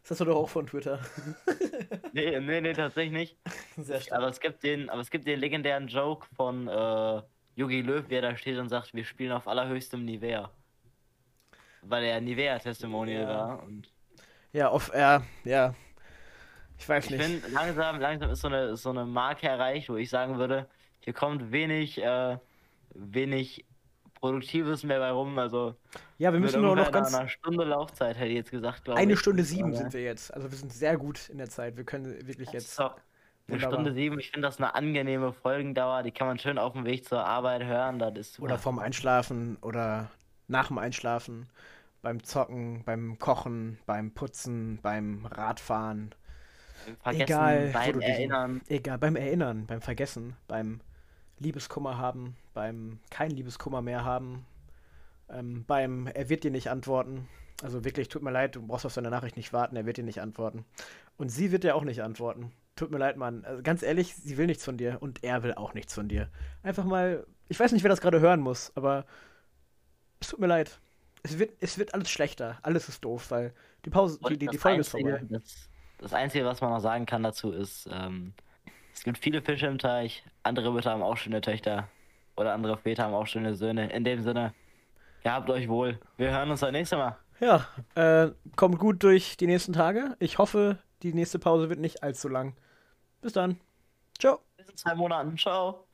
Das hast du doch auch von Twitter. [laughs] nee, nee, nee, tatsächlich nicht. Sehr stark. Aber es gibt den, aber es gibt den legendären Joke von äh, Yogi Löw, wie er da steht und sagt, wir spielen auf allerhöchstem Nivea. weil er Nivea-Testimonial Ja. war. Und Ja, auf er, ja. Ich weiß ich nicht. finde, langsam, langsam ist so eine, ist so eine Marke erreicht, wo ich sagen würde, hier kommt wenig, äh, wenig Produktives mehr bei rum. Also Ja, wir müssen nur noch ganz. einer Stunde Laufzeit, hätte ich jetzt gesagt, glaube Eine ich. Stunde sieben sind wir jetzt. Also wir sind sehr gut in der Zeit. Wir können wirklich das jetzt. eine Wunderbar. Stunde sieben. Ich finde das eine angenehme Folgendauer. Die kann man schön auf dem Weg zur Arbeit hören. Das ist super. Oder vorm Einschlafen oder nach dem Einschlafen, beim Zocken, beim Kochen, beim Putzen, beim Radfahren. Vergessen, egal, beim Erinnern. Egal, beim Erinnern, beim Vergessen, beim Liebeskummer haben, beim kein Liebeskummer mehr haben, ähm, beim er wird dir nicht antworten. Also wirklich, tut mir leid, du brauchst auf seine Nachricht nicht warten, er wird dir nicht antworten. Und sie wird dir auch nicht antworten. Tut mir leid, Mann. Also ganz ehrlich, sie will nichts von dir und er will auch nichts von dir. Einfach mal, ich weiß nicht, wer das gerade hören muss, aber es tut mir leid. Es wird, es wird alles schlechter. Alles ist doof, weil die Pause, die, die, die Folge ist Einzige, vorbei. Das, das Einzige, was man noch sagen kann dazu, ist, ähm, es gibt viele Fische im Teich, andere Mütter haben auch schöne Töchter oder andere Väter haben auch schöne Söhne. In dem Sinne, gehabt euch wohl. Wir hören uns das nächste Mal. Ja, äh, kommt gut durch die nächsten Tage. Ich hoffe, die nächste Pause wird nicht allzu lang. Bis dann. Ciao. Bis in zwei Monaten. Ciao.